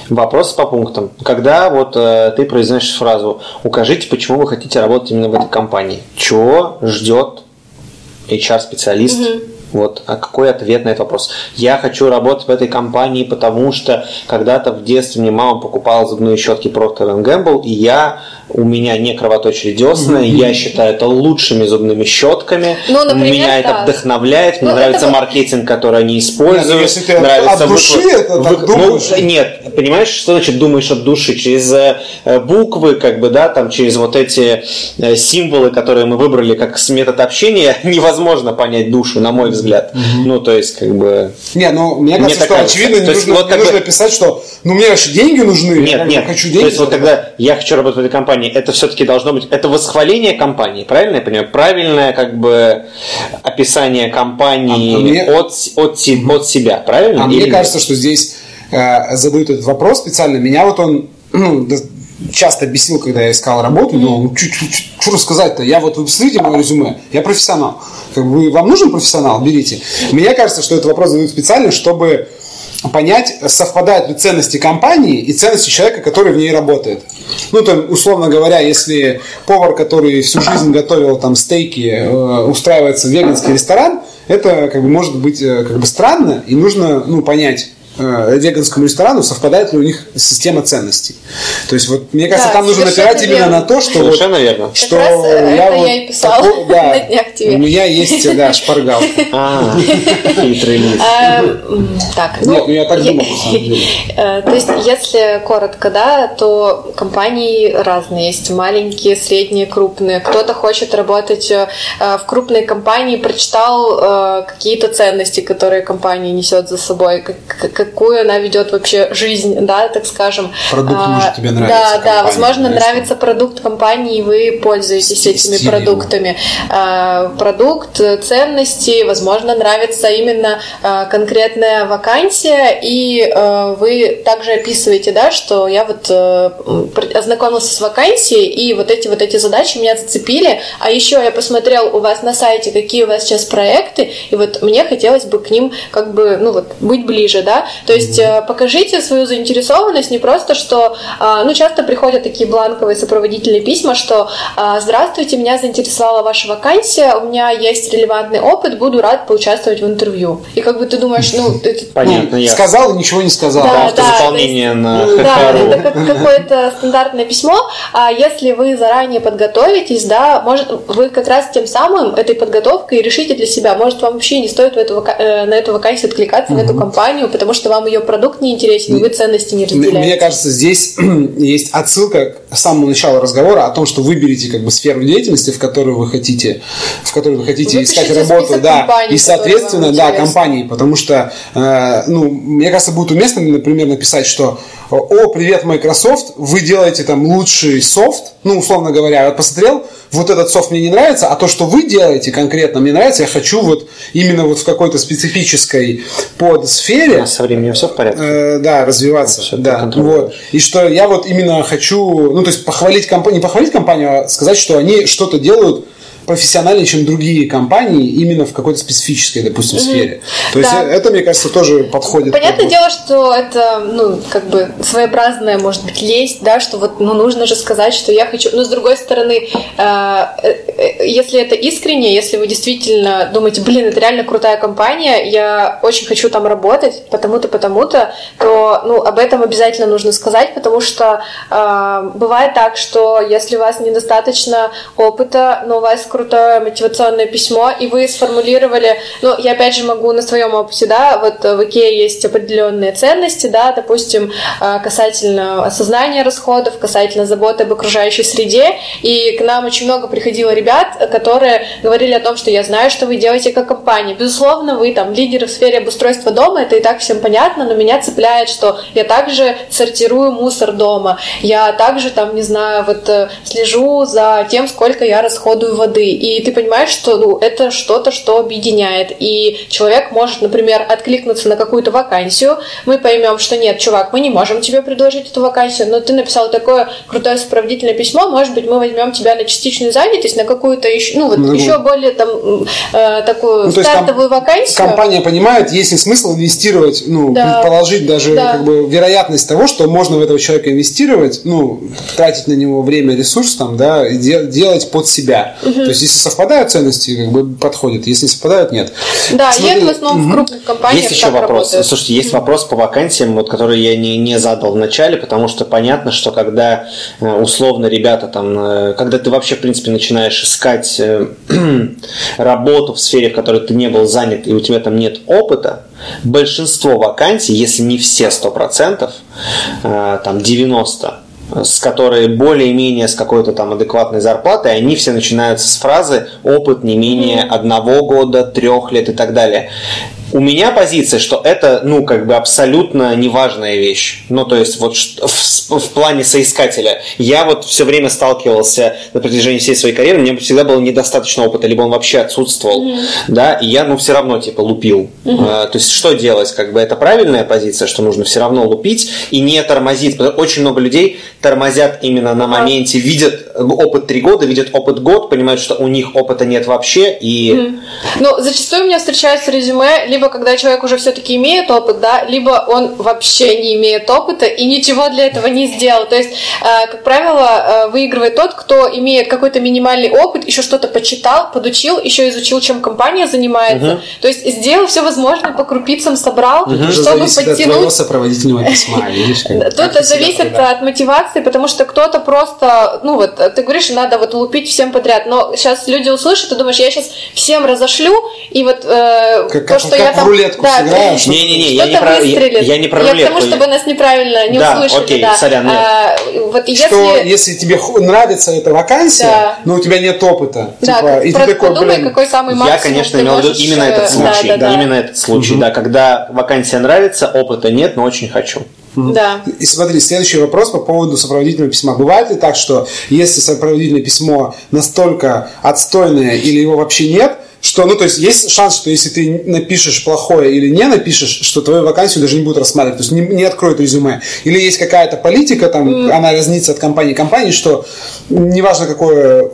Speaker 2: Вопрос по пунктам. Когда вот э, ты произносишь фразу «Укажите, почему вы хотите работать именно в этой компании». Чего ждет HR-специалист? Вот, а какой ответ на этот вопрос? Я хочу работать в этой компании, потому что когда-то в детстве мне мама покупала зубные щетки Procter Gamble, и я, у меня не кровоточили десна, и я считаю это лучшими зубными щетками.
Speaker 3: Ну, например,
Speaker 2: меня это
Speaker 3: да.
Speaker 2: вдохновляет, мне
Speaker 3: Ну,
Speaker 2: нравится
Speaker 3: это
Speaker 2: маркетинг, который они используют.
Speaker 1: Ну, если ты
Speaker 2: нравится
Speaker 1: от души
Speaker 2: выкла-
Speaker 1: это так
Speaker 2: вы-
Speaker 1: думаешь.
Speaker 2: ну, нет, понимаешь, что значит думаешь от души? Через э, э, буквы, как бы, да, там, через вот эти э, символы, которые мы выбрали как метод общения, невозможно понять душу, на мой взгляд. Ну, то есть, как бы...
Speaker 1: Не, ну, мне кажется,
Speaker 2: так
Speaker 1: что
Speaker 2: кажется.
Speaker 1: очевидно, не
Speaker 2: То
Speaker 1: нужно,
Speaker 2: вот
Speaker 1: не
Speaker 2: как бы-
Speaker 1: нужно писать, что ну мне вообще деньги нужны, я
Speaker 2: Нет,
Speaker 1: бы
Speaker 2: нет.
Speaker 1: хочу
Speaker 2: То
Speaker 1: деньги.
Speaker 2: есть, вот когда я хочу работать в этой компании, это все-таки должно быть, это восхваление компании, правильно я понимаю? Правильное, как бы, описание компании
Speaker 1: А мне-
Speaker 2: от, от, от себя, правильно?
Speaker 1: А
Speaker 2: Или
Speaker 1: мне
Speaker 2: нет?
Speaker 1: кажется, что здесь э, задают этот вопрос специально. Меня вот он ну, часто бесил, когда я искал работу. Ну, что рассказать-то? Я вот, вы посмотрите мое резюме, я профессионал. Как бы, вам нужен профессионал? Берите. Мне кажется, что этот вопрос задают специально, чтобы понять, совпадают ли ценности компании и ценности человека, который в ней работает. Ну, там, условно говоря, если повар, который всю жизнь готовил там стейки, э, устраивается в веганский ресторан, это как бы может быть э, как бы странно, и нужно ну, понять веганскому ресторану, совпадает ли у них система ценностей. То есть, вот, мне кажется,
Speaker 3: Да,
Speaker 1: там нужно напирать именно
Speaker 3: верно.
Speaker 1: на то, что вот,
Speaker 2: Совершенно верно.
Speaker 1: что
Speaker 3: раз, э, это
Speaker 1: вот
Speaker 3: я и писала
Speaker 1: такой- да,
Speaker 3: на днях тебе.
Speaker 1: У меня есть, да, шпаргалка.
Speaker 2: А, хитрый лис.
Speaker 3: М, Так,
Speaker 1: Нет, ну я так думал.
Speaker 3: Э, То есть, если коротко, да, то компании разные есть, маленькие, средние, крупные. Кто-то хочет работать э, в крупной компании, прочитал э, какие-то ценности, которые компания несет за собой, как- как- какую она ведет вообще жизнь, да, так скажем.
Speaker 1: Продукт
Speaker 3: А,
Speaker 1: может тебе нравиться,
Speaker 3: Да, да, возможно,
Speaker 1: да,
Speaker 3: нравится продукт компании, и вы пользуетесь
Speaker 1: Стиль
Speaker 3: этими
Speaker 1: его.
Speaker 3: продуктами. А, Продукт, э, ценности, возможно, нравится именно а, конкретная вакансия, и э, вы также описываете, да, что я вот пр- ознакомился с вакансией, и вот эти вот эти задачи меня зацепили, а еще я посмотрел у вас на сайте, какие у вас сейчас проекты, и вот мне хотелось бы к ним как бы, ну вот, быть ближе, да, то есть э, покажите свою заинтересованность, не просто, что, а, ну, часто приходят такие бланковые сопроводительные письма, что а, «Здравствуйте, меня заинтересовала ваша вакансия, у меня есть релевантный опыт, буду рад поучаствовать в интервью». И как бы ты думаешь, ну, это
Speaker 2: Понятно,
Speaker 1: Ну,
Speaker 2: ясно.
Speaker 1: сказал и ничего не сказал.
Speaker 3: Да,
Speaker 2: Автозаполнение на
Speaker 3: ну, Да,
Speaker 2: ХХРУ.
Speaker 3: это как какое-то стандартное письмо. А если вы заранее подготовитесь, да, может, вы как раз тем самым этой подготовкой решите для себя, может, вам вообще не стоит в эту, э, на эту вакансию откликаться, на эту компанию, потому что что вам ее продукт не интересен, вы ценности не разделяете.
Speaker 1: Мне кажется, здесь есть отсылка к самому началу разговора о том, что выберите как бы сферу деятельности, в которую вы хотите, в которой вы хотите
Speaker 3: Выпишите
Speaker 1: искать работу, да,
Speaker 3: компаний,
Speaker 1: и соответственно, да, компании, потому что, э, ну, мне кажется, будет уместно, например, написать, что о, привет, Microsoft, вы делаете там лучший софт, ну, условно говоря, я вот посмотрел, вот этот софт мне не нравится, а то, что вы делаете конкретно, мне нравится, я хочу вот именно вот в какой-то специфической подсфере,
Speaker 2: А со временем все в порядке?
Speaker 1: Э, да, развиваться.
Speaker 2: Ты
Speaker 1: да, вот. И что я вот именно хочу, ну, то есть похвалить компанию, не похвалить компанию, а сказать, что они что-то делают профессиональнее, чем другие компании, именно в какой-то специфической, допустим, сфере. То есть
Speaker 3: Да.
Speaker 1: это, мне кажется, тоже подходит.
Speaker 3: Понятное дело, что это, ну, как бы своеобразная, может быть, лесть, да, что вот, ну, нужно же сказать, что я хочу. Но с другой стороны, э, э, э, если это искренне, если вы действительно думаете, блин, это реально крутая компания, я очень хочу там работать, потому-то, потому-то, то, ну, об этом обязательно нужно сказать, потому что э, бывает так, что если у вас недостаточно опыта, но у вас крутое мотивационное письмо, и вы сформулировали, ну, я опять же могу на своем опыте, да, вот в Икее есть определенные ценности, да, допустим, э, касательно осознания расходов, касательно заботы об окружающей среде, и к нам очень много приходило ребят, которые говорили о том, что я знаю, что вы делаете как компания. Безусловно, вы там лидеры в сфере обустройства дома, это и так всем понятно, но меня цепляет, что я также сортирую мусор дома, я также там, не знаю, вот э, слежу за тем, сколько я расходую воды, и ты понимаешь, что ну, это что-то, что объединяет, и человек может, например, откликнуться на какую-то вакансию, мы поймем, что нет, чувак, мы не можем тебе предложить эту вакансию, но ты написал такое крутое сопроводительное письмо, может быть, мы возьмем тебя на частичную занятость, на какую-то еще, ну вот
Speaker 1: Ну,
Speaker 3: еще более там э, такую
Speaker 1: Ну, то
Speaker 3: стартовую вакансию.
Speaker 1: Компания понимает, есть ли смысл инвестировать, ну,
Speaker 3: Да.
Speaker 1: предположить даже
Speaker 3: Да.
Speaker 1: как бы вероятность того, что можно в этого человека инвестировать, ну, тратить на него время, ресурс там, да, и де- делать под себя. То есть, если совпадают ценности, как бы подходит, если не совпадают, нет.
Speaker 3: Да,
Speaker 1: Смотри,
Speaker 3: это в основном в крупных компаниях
Speaker 2: Есть еще вопрос.
Speaker 3: работает.
Speaker 2: Слушайте, есть вопрос по вакансиям, вот, который я не, не задал в начале, потому что понятно, что когда э, условно ребята там, э, когда ты вообще, в принципе, начинаешь искать э, работу в сфере, в которой ты не был занят, и у тебя там нет опыта, большинство вакансий, если не все 100%, э, там 90%, с которой более-менее с какой-то там адекватной зарплатой, они все начинаются с фразы «опыт не менее одного года, трех лет» и так далее. У меня позиция, что это, ну, как бы абсолютно неважная вещь. Ну, то есть, вот в, в плане соискателя. Я вот все время сталкивался на протяжении всей своей карьеры, у меня всегда было недостаточно опыта, либо он вообще отсутствовал, да, и я, ну, все равно, типа, лупил. А, то есть, что делать? Как бы это правильная позиция, что нужно все равно лупить и не тормозить. Потому что Очень много людей тормозят именно на моменте, видят опыт три года, видят опыт год, понимают, что у них опыта нет вообще, и...
Speaker 3: Ну, зачастую у меня встречаются резюме, либо когда человек уже все-таки имеет опыт, да, либо он вообще не имеет опыта и ничего для этого не сделал. То есть, э, как правило, э, выигрывает тот, кто имеет какой-то минимальный опыт, еще что-то почитал, подучил, еще изучил, чем компания занимается. То есть, сделал все возможное, по крупицам собрал,
Speaker 1: Это
Speaker 3: чтобы
Speaker 1: зависит от
Speaker 3: подтянуть
Speaker 1: сопроводительного письма, видишь?
Speaker 3: Тут зависит от мотивации, потому что кто-то просто, ну вот, ты говоришь, надо вот лупить всем подряд, но сейчас люди услышат, ты думаешь, я сейчас всем разошлю, и вот э,
Speaker 1: Как-
Speaker 3: то,
Speaker 1: как-
Speaker 3: что
Speaker 1: как
Speaker 3: я там...
Speaker 1: рулетку сыграешь, что-
Speaker 2: Не-не-не, я не про, я, я не про
Speaker 3: Я к
Speaker 2: рулетку.
Speaker 3: тому, чтобы нас неправильно не
Speaker 2: Да,
Speaker 3: услышали.
Speaker 2: окей,
Speaker 3: да.
Speaker 2: сорян, нет.
Speaker 3: А, вот если...
Speaker 1: Что если тебе нравится эта вакансия,
Speaker 3: Да.
Speaker 1: но у тебя нет опыта,
Speaker 3: Да,
Speaker 1: типа, и ты такой,
Speaker 3: подумай,
Speaker 1: блин,
Speaker 3: какой самый максимум
Speaker 2: Я, конечно, имел в виду именно
Speaker 3: э,
Speaker 2: этот
Speaker 3: да,
Speaker 2: случай.
Speaker 3: да, да.
Speaker 2: Именно этот случай, да, когда вакансия нравится, опыта нет, но очень хочу.
Speaker 3: Да.
Speaker 1: И смотри, следующий вопрос по поводу сопроводительного письма. Бывает ли так, что если сопроводительное письмо настолько отстойное или его вообще нет, что, ну, то есть, есть шанс, что если ты напишешь плохое или не напишешь, что твою вакансию даже не будут рассматривать, то есть не, не откроют резюме. Или есть какая-то политика, там, она разнится от компании к компании, что неважно, какое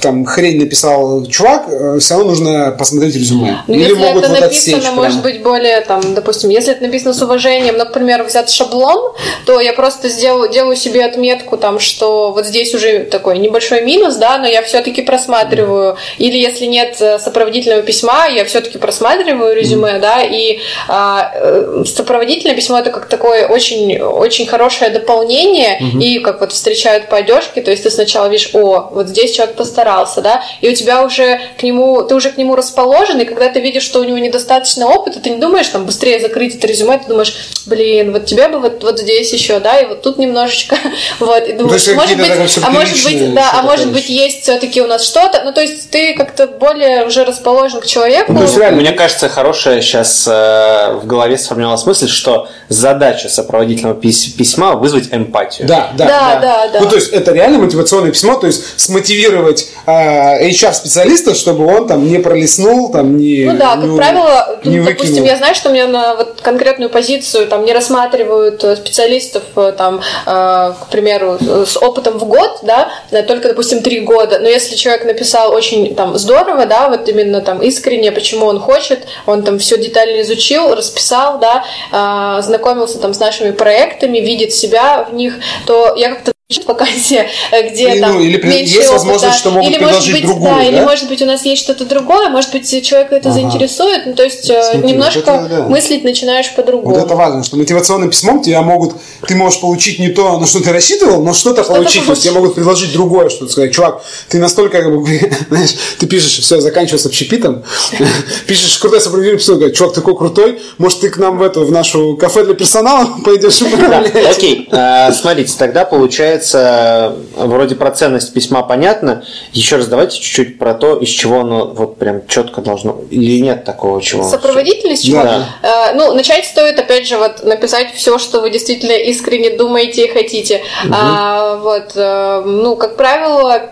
Speaker 1: там хрень написал чувак, все равно нужно посмотреть резюме.
Speaker 3: Ну,
Speaker 1: или
Speaker 3: если
Speaker 1: могут
Speaker 3: это
Speaker 1: вот
Speaker 3: написано,
Speaker 1: отсечь
Speaker 3: может
Speaker 1: прям.
Speaker 3: быть, более, там, допустим, если это написано с уважением, например, взят шаблон, то я просто сделаю, делаю себе отметку, там, что вот здесь уже такой небольшой минус, да, но я все-таки просматриваю. Или если нет э, сопроводительного письма я все-таки просматриваю резюме, mm-hmm. да, и а, э, сопроводительное письмо это как такое очень, очень хорошее дополнение, mm-hmm. и как вот встречают по одежке, то есть ты сначала видишь, о, вот здесь человек постарался, да, и у тебя уже к нему, ты уже к нему расположен, и когда ты видишь, что у него недостаточно опыта, ты не думаешь там быстрее закрыть это резюме, ты думаешь, блин, вот тебе бы вот, вот здесь еще, да, и вот тут немножечко, вот, и думаешь, ну, может быть, а может быть, да, а может быть есть все-таки у нас что-то, ну то есть ты как-то более уже расположен к человеку. Ну,
Speaker 2: реально, мне кажется, хорошая сейчас э, в голове сформировалась мысль, что задача сопроводительного письма вызвать эмпатию.
Speaker 1: Да, да, да, да. да, да. Ну то есть это реально мотивационное письмо, то есть смотивировать э, HR-специалиста, чтобы он там не пролистнул, там не
Speaker 3: Ну да, как ну, правило, не допустим, выкинул. я знаю, что у меня на вот конкретную позицию там не рассматривают э, специалистов э, там, э, к примеру, с опытом в год, да, только, допустим, три года. Но если человек написал очень там здорово, да, вот именно там искренне, почему он хочет, он там все детально изучил, расписал, да, э, знакомился там с нашими проектами, видит себя в них, то я как-то вакансия, где или, там ну, или меньше есть опыта. возможность, что могут или может быть, другую, да, да, или может быть у нас есть что-то другое, может быть человек это ага. заинтересует, ну, то есть э, Смотри, немножко это, да. мыслить начинаешь по-другому.
Speaker 1: Вот это важно, что мотивационным письмом тебя могут, ты можешь получить не то, на что ты рассчитывал, но что-то что получить, то есть тебе могут предложить другое, что-то сказать, чувак, ты настолько, как бы, знаешь, ты пишешь, все, заканчивается общепитом, пишешь крутой сопровождение письмо, говорит, чувак такой крутой, может ты к нам в эту, в нашу кафе для персонала пойдешь?
Speaker 2: Окей, э, смотрите, тогда получается получается, вроде про ценность письма понятно. Еще раз давайте чуть-чуть про то, из чего оно вот прям четко должно, или нет такого чего.
Speaker 3: Сопроводительность чего? Да. Э, ну, начать стоит, опять же, вот написать все, что вы действительно искренне думаете и хотите. Угу. А, вот, э, ну, как правило,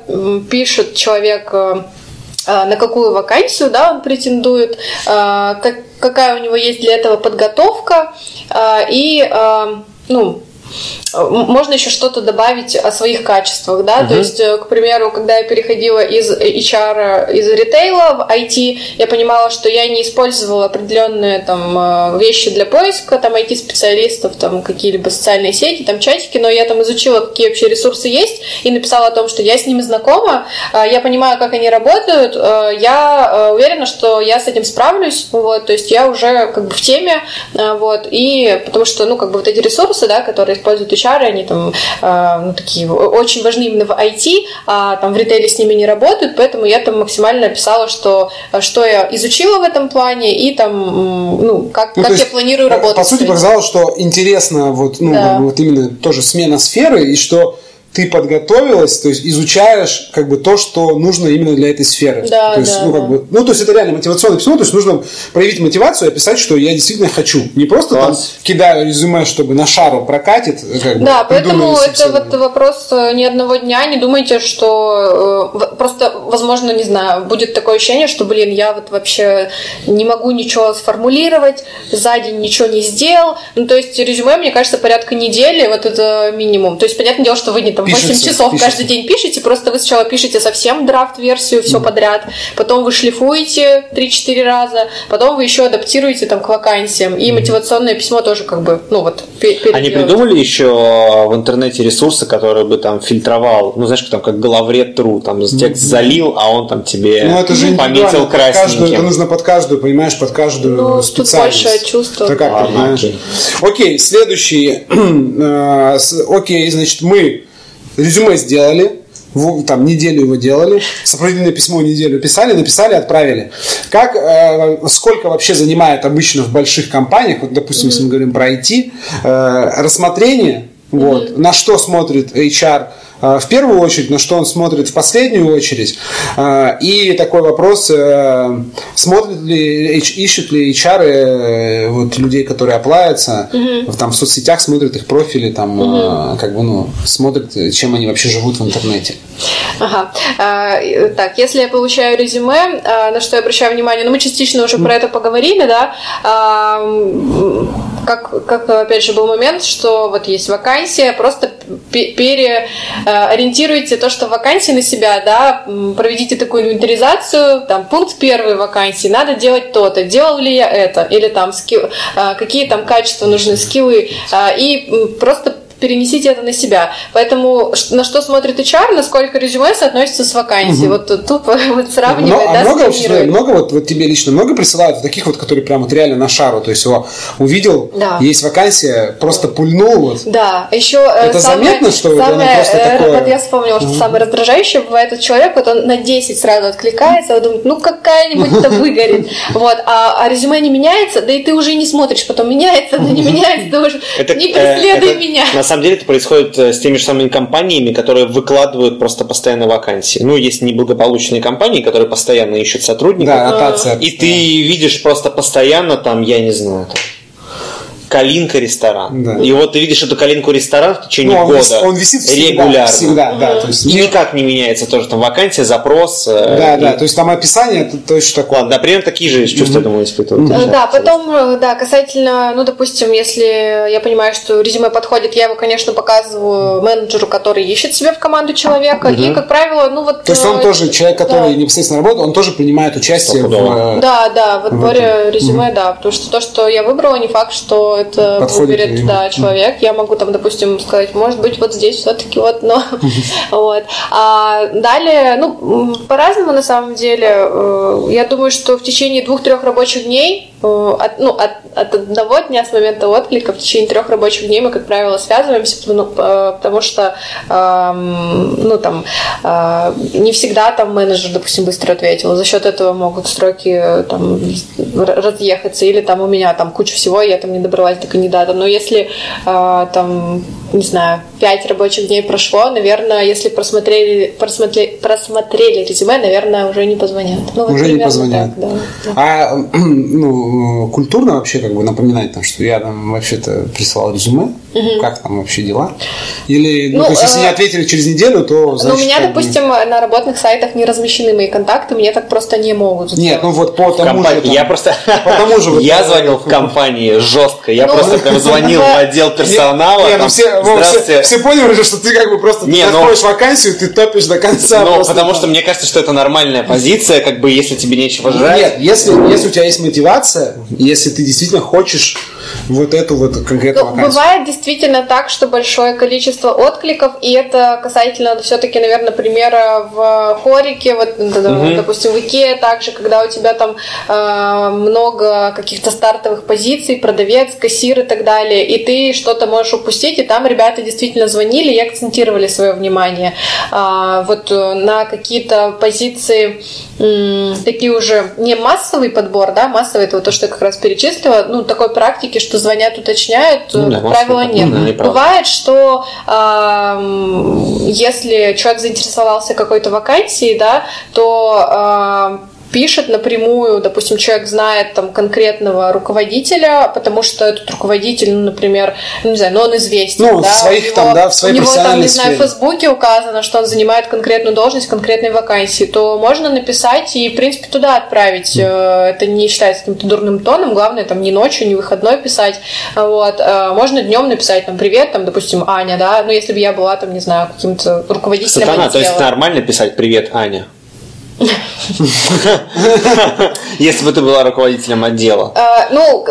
Speaker 3: пишет человек э, на какую вакансию да, он претендует, как, какая у него есть для этого подготовка и ну, можно еще что-то добавить о своих качествах, да, uh-huh. то есть, э, к примеру, когда я переходила из HR, из ритейла в IT, я понимала, что я не использовала определенные там э, вещи для поиска, там IT-специалистов, там какие-либо социальные сети, там чатики, но я там изучила, какие вообще ресурсы есть, и написала о том, что я с ними знакома, э, я понимаю, как они работают, я уверена, что я с этим справлюсь, вот, то есть я уже как бы в теме, вот, и потому что, ну, как бы вот эти ресурсы, да, которые используют HR, они там э, ну, такие очень важны именно в IT, а там в ритейле с ними не работают, поэтому я там максимально описала, что, что я изучила в этом плане и там, ну, как, ну, как я планирую работать.
Speaker 1: По сути, показалось, что интересно вот, ну, да. вот именно тоже смена сферы и что ты подготовилась, то есть изучаешь как бы то, что нужно именно для этой сферы.
Speaker 3: Да,
Speaker 1: то есть,
Speaker 3: да,
Speaker 1: ну,
Speaker 3: как
Speaker 1: да. бы, ну, то есть это реально мотивационное письмо, то есть нужно проявить мотивацию и описать, что я действительно хочу. Не просто Класс. там кидаю резюме, чтобы на шару прокатит. Как
Speaker 3: да, бы, поэтому это вот вопрос э, ни одного дня. Не думайте, что э, просто, возможно, не знаю, будет такое ощущение, что, блин, я вот вообще не могу ничего сформулировать, за день ничего не сделал. Ну, то есть резюме, мне кажется, порядка недели, вот это минимум. То есть, понятное дело, что вы не там пишется, 8 часов пишется. каждый день пишете, просто вы сначала пишете совсем драфт-версию, все mm. подряд, потом вы шлифуете 3-4 раза, потом вы еще адаптируете там к вакансиям, и mm. мотивационное письмо тоже как бы, ну вот,
Speaker 2: Они придумали еще в интернете ресурсы, которые бы там фильтровал, ну знаешь, там как главред.ру, там текст залил, а он там тебе ну, это же пометил красненьким.
Speaker 1: Каждую, это нужно под каждую, понимаешь, под каждую ну, специальность.
Speaker 3: большое чувство.
Speaker 1: Так как, Ладно, понимаешь? Окей. окей, следующий. Э, окей, значит, мы резюме сделали, там неделю его делали, сопроводительное письмо неделю писали, написали, отправили. Как, э, сколько вообще занимает обычно в больших компаниях, вот, допустим, mm-hmm. если мы говорим про IT, э, рассмотрение, mm-hmm. вот, на что смотрит HR, в первую очередь, на что он смотрит в последнюю очередь. А, и такой вопрос, э, смотрят ли, ищут ли HR э, вот, людей, которые оплавятся, угу. там в соцсетях смотрят их профили, там, угу. как бы, ну, смотрят, чем они вообще живут в интернете.
Speaker 3: Ага. А, так, если я получаю резюме, на что я обращаю внимание, ну, мы частично уже про это поговорили, да, как, как, опять же, был момент, что вот есть вакансия, просто пере Э, ориентируйте то, что вакансии на себя, да, проведите такую инвентаризацию, там, пункт первый вакансии, надо делать то-то, делал ли я это, или там, скилл, какие там качества нужны, скиллы, и просто перенесите это на себя. Поэтому на что смотрит HR, насколько резюме соотносится с вакансией. Угу. Вот тупо вот сравнивает,
Speaker 1: Но,
Speaker 3: да,
Speaker 1: а много, вообще, много вот, вот тебе лично много присылают вот таких вот, которые прям вот реально на шару, то есть его увидел, да. есть вакансия, просто пульнул вот.
Speaker 3: Да, еще
Speaker 1: э, это самое, заметно, что
Speaker 3: самое,
Speaker 1: вот просто
Speaker 3: э,
Speaker 1: такое...
Speaker 3: Вот я вспомнила, что самое раздражающее бывает этот человек, вот он на 10 сразу откликается, он думает, ну какая-нибудь-то выгорит, вот, а, а резюме не меняется, да и ты уже не смотришь, потом меняется, но не меняется, ты уже это, не преследуй это, меня.
Speaker 2: На самом деле это происходит э, с теми же самыми компаниями, которые выкладывают просто постоянно вакансии. Ну, есть неблагополучные компании, которые постоянно ищут сотрудников.
Speaker 1: Да, ротация.
Speaker 2: И ты видишь просто постоянно там, я не знаю, там, Калинка ресторан. Да. И вот ты видишь эту Калинку ресторан в течение ну, он года. Вис,
Speaker 1: он висит всегда,
Speaker 2: регулярно.
Speaker 1: Всегда, да. То
Speaker 2: есть, и никак не меняется тоже там вакансия, запрос.
Speaker 1: Э, да, и... да. То есть там описание это точно такое.
Speaker 2: Ладно, да, примерно такие же чувства, mm-hmm. думаю, испытывают.
Speaker 3: Mm-hmm. Да, потом, э, да, касательно, ну, допустим, если я понимаю, что резюме подходит, я его, конечно, показываю менеджеру, который ищет себе в команду человека. Mm-hmm. И, как правило, ну вот.
Speaker 1: То есть он тоже человек, который да. непосредственно работает, он тоже принимает участие в.
Speaker 3: Да, да, в отборе резюме, да. Потому что то, что я выбрала, не факт, что это
Speaker 1: подходит
Speaker 3: выберет да, человек. Я могу там, допустим, сказать, может быть, вот здесь все-таки вот, но вот. А далее, ну, по-разному на самом деле. Э, я думаю, что в течение двух-трех рабочих дней от, ну, от, от одного дня с момента отклика в течение трех рабочих дней мы, как правило, связываемся, ну, потому что э, ну, там, э, не всегда там менеджер, допустим, быстро ответил. За счет этого могут строки там, разъехаться, или там у меня там куча всего, я там не добралась до кандидата. Но если э, там, не знаю, пять рабочих дней прошло, наверное, если просмотрели, просмотрели, просмотрели резюме, наверное, уже не позвонят.
Speaker 1: Ну, вот уже не позвонят. Так, да. А ну, Культурно вообще как бы напоминать, там, что я там вообще-то прислал резюме, угу. как там вообще дела? Или, ну, ну то есть, если э, не ответили через неделю, то
Speaker 3: значит... Ну, у меня, допустим, бы... на работных сайтах не размещены мои контакты, мне так просто не могут
Speaker 1: сделать. Нет, ну вот по тому
Speaker 2: же... Там, я просто... По тому же... Я звонил в компании жестко, я ну, просто прям звонил в отдел персонала. Не,
Speaker 1: ну все, все поняли уже, что ты как бы просто не, находишь вакансию, ты топишь до конца.
Speaker 2: Ну, потому что мне кажется, что это нормальная позиция, как бы, если тебе нечего жрать.
Speaker 1: Нет, если у тебя есть мотивация, мотивация, если ты действительно хочешь вот эту вот конкретную ну,
Speaker 3: вакансию. Бывает действительно так, что большое количество откликов, и это касательно все-таки, наверное, примера в хорике, вот, угу. допустим, в Икее также, когда у тебя там э, много каких-то стартовых позиций, продавец, кассир и так далее, и ты что-то можешь упустить, и там ребята действительно звонили и акцентировали свое внимание э, вот на какие-то позиции такие уже не массовый подбор, да, массовый это вот то, что я как раз перечислила, ну, такой практики, что звонят, уточняют, ну, да, правила нет. Ну, не Бывает, что э, если человек заинтересовался какой-то вакансией, да, то э, пишет напрямую, допустим, человек знает там конкретного руководителя, потому что этот руководитель, ну, например, ну, не знаю, но он известен.
Speaker 1: Ну, да, в своих него, там, да, в своей
Speaker 3: У него там, не знаю, в Фейсбуке указано, что он занимает конкретную должность конкретной вакансии, то можно написать и, в принципе, туда отправить. Mm. Это не считается каким-то дурным тоном, главное, там, не ночью, не выходной писать. Вот. Э, можно днем написать, там, привет, там, допустим, Аня, да, ну, если бы я была, там, не знаю, каким-то руководителем
Speaker 2: Сатана, то есть нормально писать привет, Аня? Если бы ты была руководителем отдела.
Speaker 3: А, ну,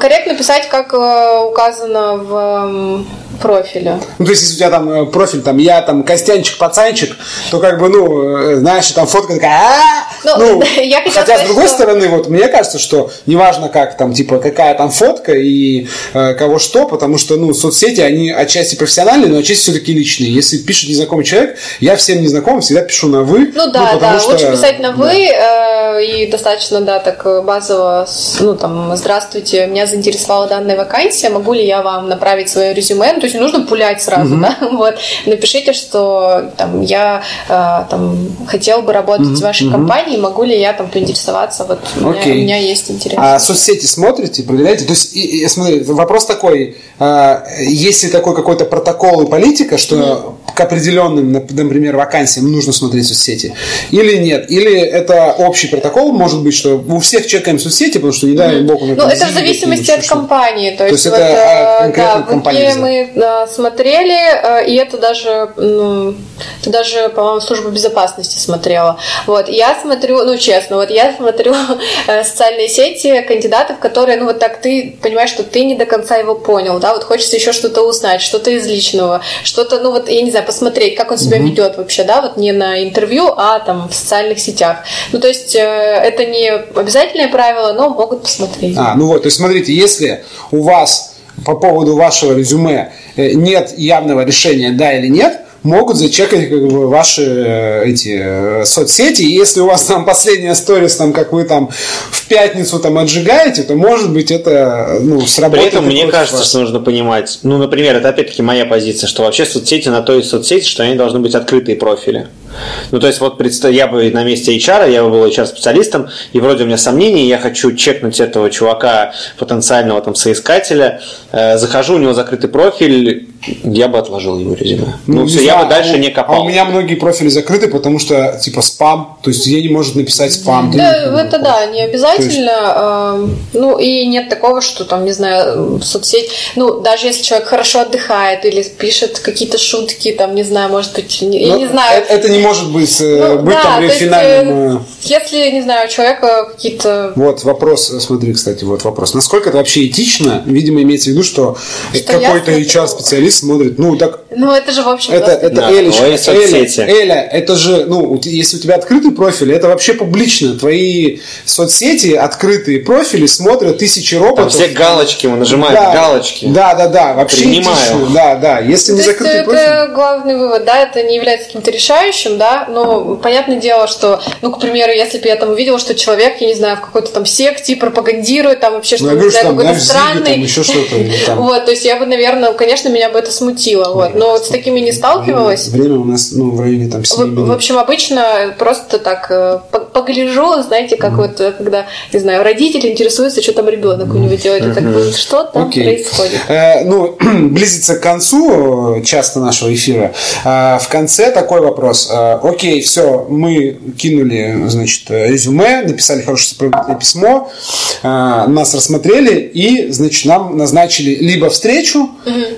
Speaker 3: корректно писать, как э, указано в профиля.
Speaker 1: Ну, то есть, если у тебя там э, профиль, там, я там Костянчик, пацанчик, то как бы, ну, э, знаешь, там фотка такая, ну, ну я хотя сказать, с другой что... стороны, вот мне кажется, что неважно как там, типа, какая там фотка и э, кого что, потому что, ну, соцсети, они отчасти профессиональные, но отчасти все-таки личные. Если пишет незнакомый человек, я всем незнакомым всегда пишу на вы.
Speaker 3: Ну да, ну, да, что, на вы да. э, и достаточно, да, так базово, ну, там, здравствуйте, меня заинтересовала данная вакансия, могу ли я вам направить свое резюме? Ну, то есть не нужно пулять сразу, mm-hmm. да, вот, напишите, что там я э, там хотел бы работать mm-hmm. в вашей mm-hmm. компании, могу ли я там поинтересоваться, вот у, меня, у меня есть интерес.
Speaker 1: А соцсети смотрите, проверяете? То есть, и, и, смотри, вопрос такой, э, есть ли такой какой-то протокол и политика, что mm-hmm. к определенным, например, вакансиям нужно смотреть соцсети, или нет? Или это общий протокол, может быть, что у всех чекаем соцсети, потому что не дай бог
Speaker 3: Ну, это в зависимости от компании. То,
Speaker 1: То
Speaker 3: есть,
Speaker 1: есть
Speaker 3: вот,
Speaker 1: это, а,
Speaker 3: э,
Speaker 1: конкретно
Speaker 3: да,
Speaker 1: компания
Speaker 3: мы э, смотрели, э, и это даже, ну, это даже, по-моему, служба безопасности смотрела. Вот, я смотрю, ну, честно, вот я смотрю социальные сети кандидатов, которые, ну, вот так ты понимаешь, что ты не до конца его понял, да, вот хочется еще что-то узнать, что-то из личного, что-то, ну, вот, я не знаю, посмотреть, как он себя ведет вообще, да, вот не на интервью, а там в социальных сетях. Ну, то есть, э, это не обязательное правило, но могут посмотреть.
Speaker 1: А, ну вот, то есть смотрите, если у вас по поводу вашего резюме э, нет явного решения да или нет, могут зачекать как бы, ваши э, эти э, соцсети. И если у вас там последняя сторис, там, как вы там в пятницу там отжигаете, то может быть это ну, сработает.
Speaker 2: При этом мне кажется,
Speaker 1: вас.
Speaker 2: что нужно понимать, ну, например, это опять-таки моя позиция, что вообще соцсети на то и соцсети, что они должны быть открытые профили. Ну, то есть, вот я бы на месте HR, я бы был HR-специалистом, и вроде у меня сомнения, я хочу чекнуть этого чувака, потенциального там соискателя, э, захожу, у него закрытый профиль, я бы отложил его резюме. Ну,
Speaker 1: не
Speaker 2: все, я
Speaker 1: знаю,
Speaker 2: бы дальше
Speaker 1: а у-
Speaker 2: не копал.
Speaker 1: А у меня многие профили закрыты, потому что типа спам, то есть ей не может написать спам.
Speaker 3: Да, это да, не обязательно. эм, Ну и нет такого, что там, не знаю, соцсеть. Ну, даже если человек хорошо отдыхает или пишет какие-то шутки, там, не знаю, может быть, не- я
Speaker 1: Ну,
Speaker 3: не знаю.
Speaker 1: э- Это не может быть, э,
Speaker 3: Ну,
Speaker 1: быть
Speaker 3: да,
Speaker 1: там
Speaker 3: есть,
Speaker 1: финальным. э,
Speaker 3: э, Если, не знаю, у человека какие-то
Speaker 1: Вот вопрос, э, смотри, кстати, вот вопрос. Насколько это вообще этично? Видимо, имеется в виду, что,
Speaker 3: Что
Speaker 1: какой-то
Speaker 3: я.
Speaker 1: HR-специалист смотрит, ну так
Speaker 3: Ну, это же, в общем,
Speaker 1: это, это
Speaker 2: Да,
Speaker 1: Элечка, Эля,
Speaker 2: соцсети.
Speaker 1: Эля, это же, ну, если у тебя открытый профиль, это вообще публично. Твои соцсети, открытые профили смотрят тысячи
Speaker 2: Там
Speaker 1: роботов.
Speaker 2: все галочки, он нажимает
Speaker 1: Да,
Speaker 2: галочки.
Speaker 1: Да, да, да, вообще
Speaker 2: Принимаю.
Speaker 1: этично. Да, да. Если не
Speaker 3: То есть
Speaker 1: закрытый
Speaker 3: это
Speaker 1: профиль.
Speaker 3: главный вывод, да, это не является каким-то решающим, да, но понятное дело, что, ну, к примеру, если бы я там увидела, что человек, я не знаю, в какой-то там секте пропагандирует, там вообще
Speaker 1: Ну,
Speaker 3: что-то,
Speaker 1: я говорю,
Speaker 3: не знаю,
Speaker 1: что там,
Speaker 3: какой-то странный,
Speaker 1: там еще что-то. там.
Speaker 3: вот, то есть я бы, наверное, конечно, меня бы это смутило, вот, но вот с такими не сталкивалась.
Speaker 1: Время у нас, ну, в районе там 7
Speaker 3: В, в общем, обычно просто так э, по- погляжу, знаете, как вот, э, когда, не знаю, родители интересуются, что там ребенок у него делает, и так, «М, что там
Speaker 1: Окей.
Speaker 3: происходит.
Speaker 1: Э, ну, близится к концу э, часто нашего эфира. Э, в конце такой вопрос. Э, окей, все, мы кинули, значит, резюме, написали хорошее сопроводительное письмо, э, нас рассмотрели и, значит, нам назначили либо встречу,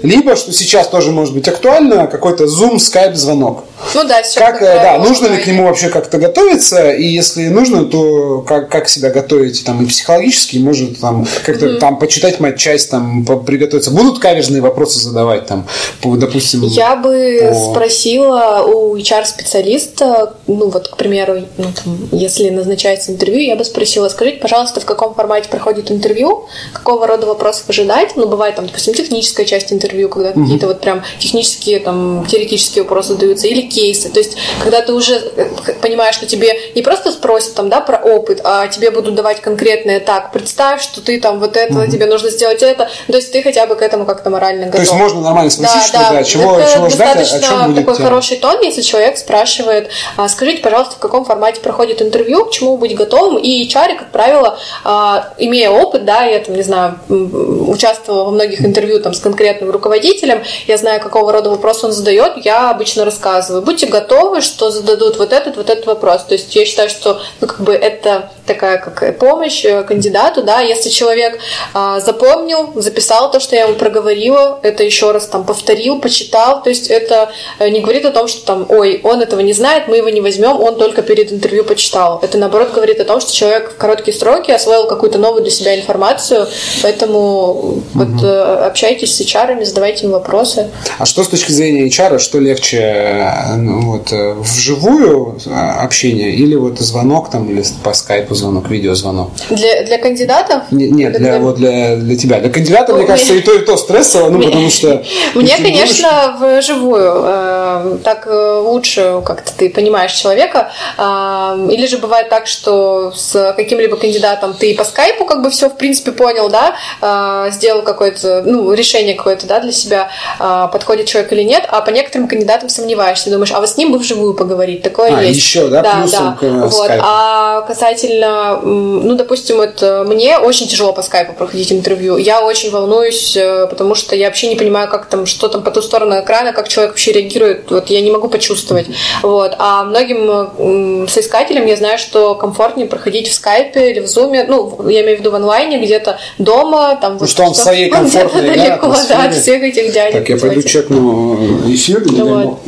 Speaker 1: либо, что сейчас тоже может быть актуально, какой-то Zoom, Skype звонок.
Speaker 3: Ну да, все.
Speaker 1: Как, э, да, нужно ли к нему вообще как-то готовиться, и если нужно, то как, как себя готовить там и психологически, и, может там как-то там почитать матчасть, там по- приготовиться. Будут каверзные вопросы задавать там, по, допустим.
Speaker 3: Я бы
Speaker 1: О.
Speaker 3: спросила у HR-специалиста, ну вот, к примеру, ну, там, если назначается интервью, я бы спросила, скажите, пожалуйста, в каком формате проходит интервью, какого рода вопросов ожидать, ну, бывает там, допустим, техническая часть интервью, когда какие-то вот прям технические, там, теоретические вопросы задаются, или кейсы, то есть, когда ты уже э, понимаешь, что тебе не просто спросят там, да, про опыт, а тебе будут давать конкретное, так, представь, что ты там вот это, тебе нужно сделать это, то есть ты хотя бы к этому как-то морально готов.
Speaker 1: То есть можно нормально спросить, что да, чего,
Speaker 3: Это
Speaker 1: чего ждать, а- о
Speaker 3: достаточно
Speaker 1: чем будет
Speaker 3: такой
Speaker 1: тема.
Speaker 3: хороший тон, если человек спрашивает, а, скажите, пожалуйста, в каком формате проходит интервью, к чему быть готовым. И HR, как правило, а, имея опыт, да, я там, не знаю, участвовала во многих интервью там с конкретным руководителем, я знаю, какого рода вопрос он задает, я обычно рассказываю. Будьте готовы, что зададут вот этот, вот этот вопрос. То есть я считаю, что ну, как бы это такая как помощь э, кандидату, да, если человек а, запомнил, записал то, что я ему проговорила, это еще раз там повторил, почитал, то есть это э, не говорит о том, что там, ой, он этого не знает, мы его не возьмем, он только перед интервью почитал. Это наоборот говорит о том, что человек в короткие сроки освоил какую-то новую для себя информацию, поэтому вот э, общайтесь с HR, задавайте им вопросы.
Speaker 1: А что с точки зрения HR, что легче, э, вот, э, вживую э, общение или вот звонок там, или по скайпу звонок, видеозвонок?
Speaker 3: Для, для кандидатов?
Speaker 1: Не- Нет, для,
Speaker 3: Для-
Speaker 1: вот для, для тебя. Для кандидата, мне кажется, и то, и то стрессово, ну, потому что...
Speaker 3: Мне,
Speaker 1: думаешь,
Speaker 3: конечно, вживую. э, Так э, лучше как-то ты понимаешь человека. А, Или же бывает так, что с каким-либо кандидатом ты по скайпу как бы все в принципе понял, да, а, сделал какое-то, ну, решение какое-то, да, для себя, а, подходит человек или нет, а по некоторым кандидатам сомневаешься. Думаешь, а вот с ним бы вживую поговорить. Такое
Speaker 1: а,
Speaker 3: есть.
Speaker 1: еще, да,
Speaker 3: да,
Speaker 1: плюсом
Speaker 3: да.
Speaker 1: к э,
Speaker 3: вот. А касательно, ну, допустим, вот э, мне очень тяжело по скайпу проходить интервью. Я очень волнуюсь, э, потому что я вообще не понимаю, как там, что там по ту сторону экрана, как человек вообще реагирует. Вот я не могу почувствовать. Вот. А многим соискателям я знаю, что комфортнее проходить в скайпе или в зуме, ну, я имею в виду в онлайне, где-то дома, там вот
Speaker 1: что он в своей комфортной, да,
Speaker 3: далеко, да, от всех этих дядек.
Speaker 1: Так, я пойду чекну эфир, не дай
Speaker 3: Вот.
Speaker 1: бог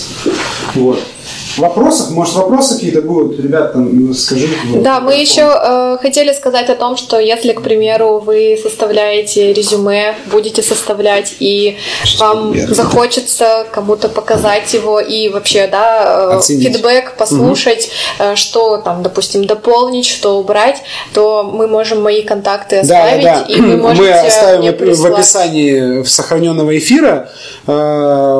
Speaker 1: извиниться. Вот. Вопросов, может, вопросы какие-то будут, ребят, там, скажите.
Speaker 3: Да, мы еще э, хотели сказать о том, что если, к примеру, вы составляете резюме, будете составлять, и вам
Speaker 1: верно.
Speaker 3: захочется кому-то показать его и вообще, да, э,
Speaker 1: Оценить.
Speaker 3: фидбэк послушать, э, что там, допустим, дополнить, что убрать, то мы можем мои контакты оставить,
Speaker 1: да, да.
Speaker 3: и вы можете
Speaker 1: Мы оставим
Speaker 3: мне
Speaker 1: в описании сохраненного эфира,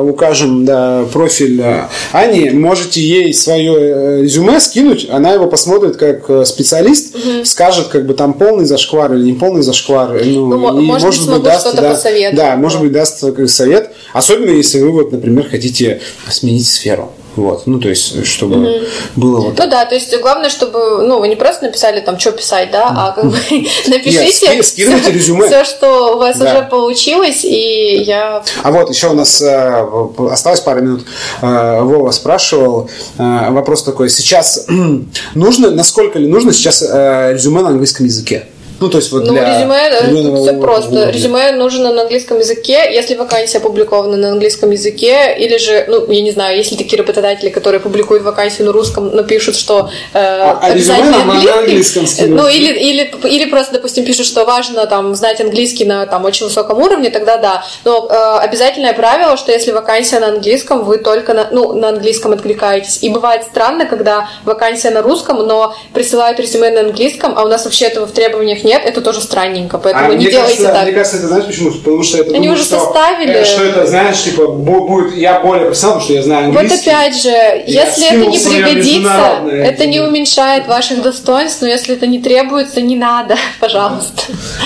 Speaker 1: укажем да, профиль э, Ани. Можете ей свое э, резюме скинуть, она его посмотрит как э, специалист, скажет, как бы там полный зашквар или не полный зашквар. Ну,
Speaker 3: Ну,
Speaker 1: и,
Speaker 3: может быть, смогу что-то
Speaker 1: да, Да, может быть, даст совет. Особенно, если вы, вот, например, хотите сменить сферу. Вот, ну, то есть, чтобы было вот
Speaker 3: Ну да, то есть главное, чтобы, ну, вы не просто написали там, что писать, да, а как бы напишите
Speaker 1: ски- скидывайте резюме.
Speaker 3: все, что у вас
Speaker 1: Да.
Speaker 3: уже получилось, и я
Speaker 1: А вот еще у нас э, осталось пару минут. Э, Вова спрашивал э, вопрос такой: сейчас нужно, насколько ли нужно сейчас э, резюме на английском языке? Ну, то есть вот
Speaker 3: Ну,
Speaker 1: для
Speaker 3: резюме, э, тут все просто.
Speaker 1: уровня.
Speaker 3: Резюме нужно на английском языке, если вакансия опубликована на английском языке, или же, ну, я не знаю, есть ли такие работодатели, которые публикуют вакансию на русском, но пишут, что э,
Speaker 1: а резюме
Speaker 3: обязательно
Speaker 1: на
Speaker 3: английский.
Speaker 1: английском скидывают.
Speaker 3: Ну, или, или, или просто, допустим, пишут, что важно там знать английский на там очень высоком уровне, тогда да. Но э, обязательное правило, что если вакансия на английском, вы только на, ну, на английском откликаетесь. И бывает странно, когда вакансия на русском, но присылают резюме на английском, а у нас вообще этого в требованиях нет, это тоже странненько. Поэтому
Speaker 1: А
Speaker 3: не делайте
Speaker 1: кажется,
Speaker 3: так.
Speaker 1: Мне кажется, это знаешь почему? Потому что это
Speaker 3: Они
Speaker 1: думаю,
Speaker 3: уже
Speaker 1: что,
Speaker 3: составили.
Speaker 1: э, Что это, знаешь, типа, бу- будет, я более профессионал, потому что я знаю
Speaker 3: Вот
Speaker 1: английский.
Speaker 3: опять же, если это не пригодится, это не
Speaker 1: резюме.
Speaker 3: уменьшает ваших достоинств, но если это не требуется, не надо, пожалуйста.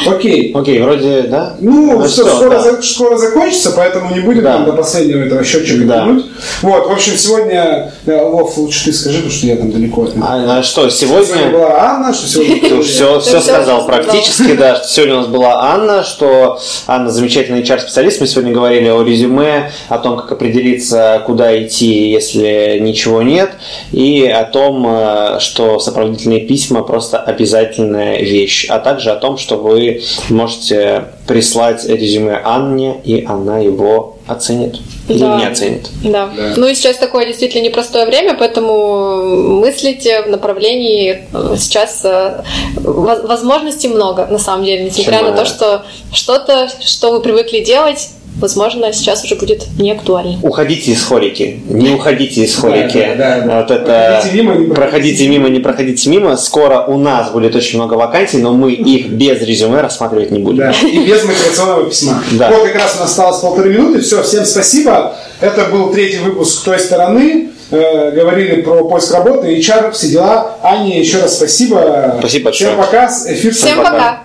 Speaker 1: Окей.
Speaker 2: Окей, вроде, да?
Speaker 1: Ну,
Speaker 2: Ну,
Speaker 1: скоро,
Speaker 2: да.
Speaker 1: за- скоро закончится, поэтому не будем
Speaker 2: Да.
Speaker 1: там до последнего этого счетчика
Speaker 2: Да.
Speaker 1: тянуть. Вот, в общем, сегодня, э, Вов, лучше ты скажи, потому что я там далеко.
Speaker 2: А, а что,
Speaker 1: Сегодня
Speaker 2: сегодня...
Speaker 1: была Анна, что сегодня...
Speaker 2: Все, все сказал. Практически, да. что Сегодня у нас была Анна, что Анна замечательный HR-специалист. Мы сегодня говорили о резюме, о том, как определиться, куда идти, если ничего нет, и о том, э, что сопроводительные письма просто обязательная вещь, а также о том, что вы можете прислать резюме Анне, и она его оценит или
Speaker 3: Да.
Speaker 2: не оценит.
Speaker 3: Да.
Speaker 1: Да.
Speaker 3: Ну и сейчас такое действительно непростое время, поэтому мыслите в направлении э, сейчас э, воз- возможностей много, на самом деле, несмотря
Speaker 2: Чем,
Speaker 3: на то, что что-то, что вы привыкли делать, возможно, сейчас уже будет не актуально.
Speaker 2: Уходите из холики, не уходите из холики.
Speaker 1: Да, да, да.
Speaker 2: Вот это
Speaker 1: Проходите мимо, не
Speaker 2: проходите мимо, не проходите мимо. Скоро у нас будет очень много вакансий, но мы их без резюме рассматривать не будем.
Speaker 1: Да, и без мотивационного письма.
Speaker 2: Да.
Speaker 1: Вот как раз у нас осталось полторы минуты. Все, всем спасибо. Это был третий выпуск той стороны. Э, говорили про поиск работы, HR, все дела. Ане, еще раз спасибо.
Speaker 2: Спасибо
Speaker 1: Всем
Speaker 2: большое.
Speaker 1: пока. Эфир
Speaker 3: Всем
Speaker 1: пока.
Speaker 3: пока!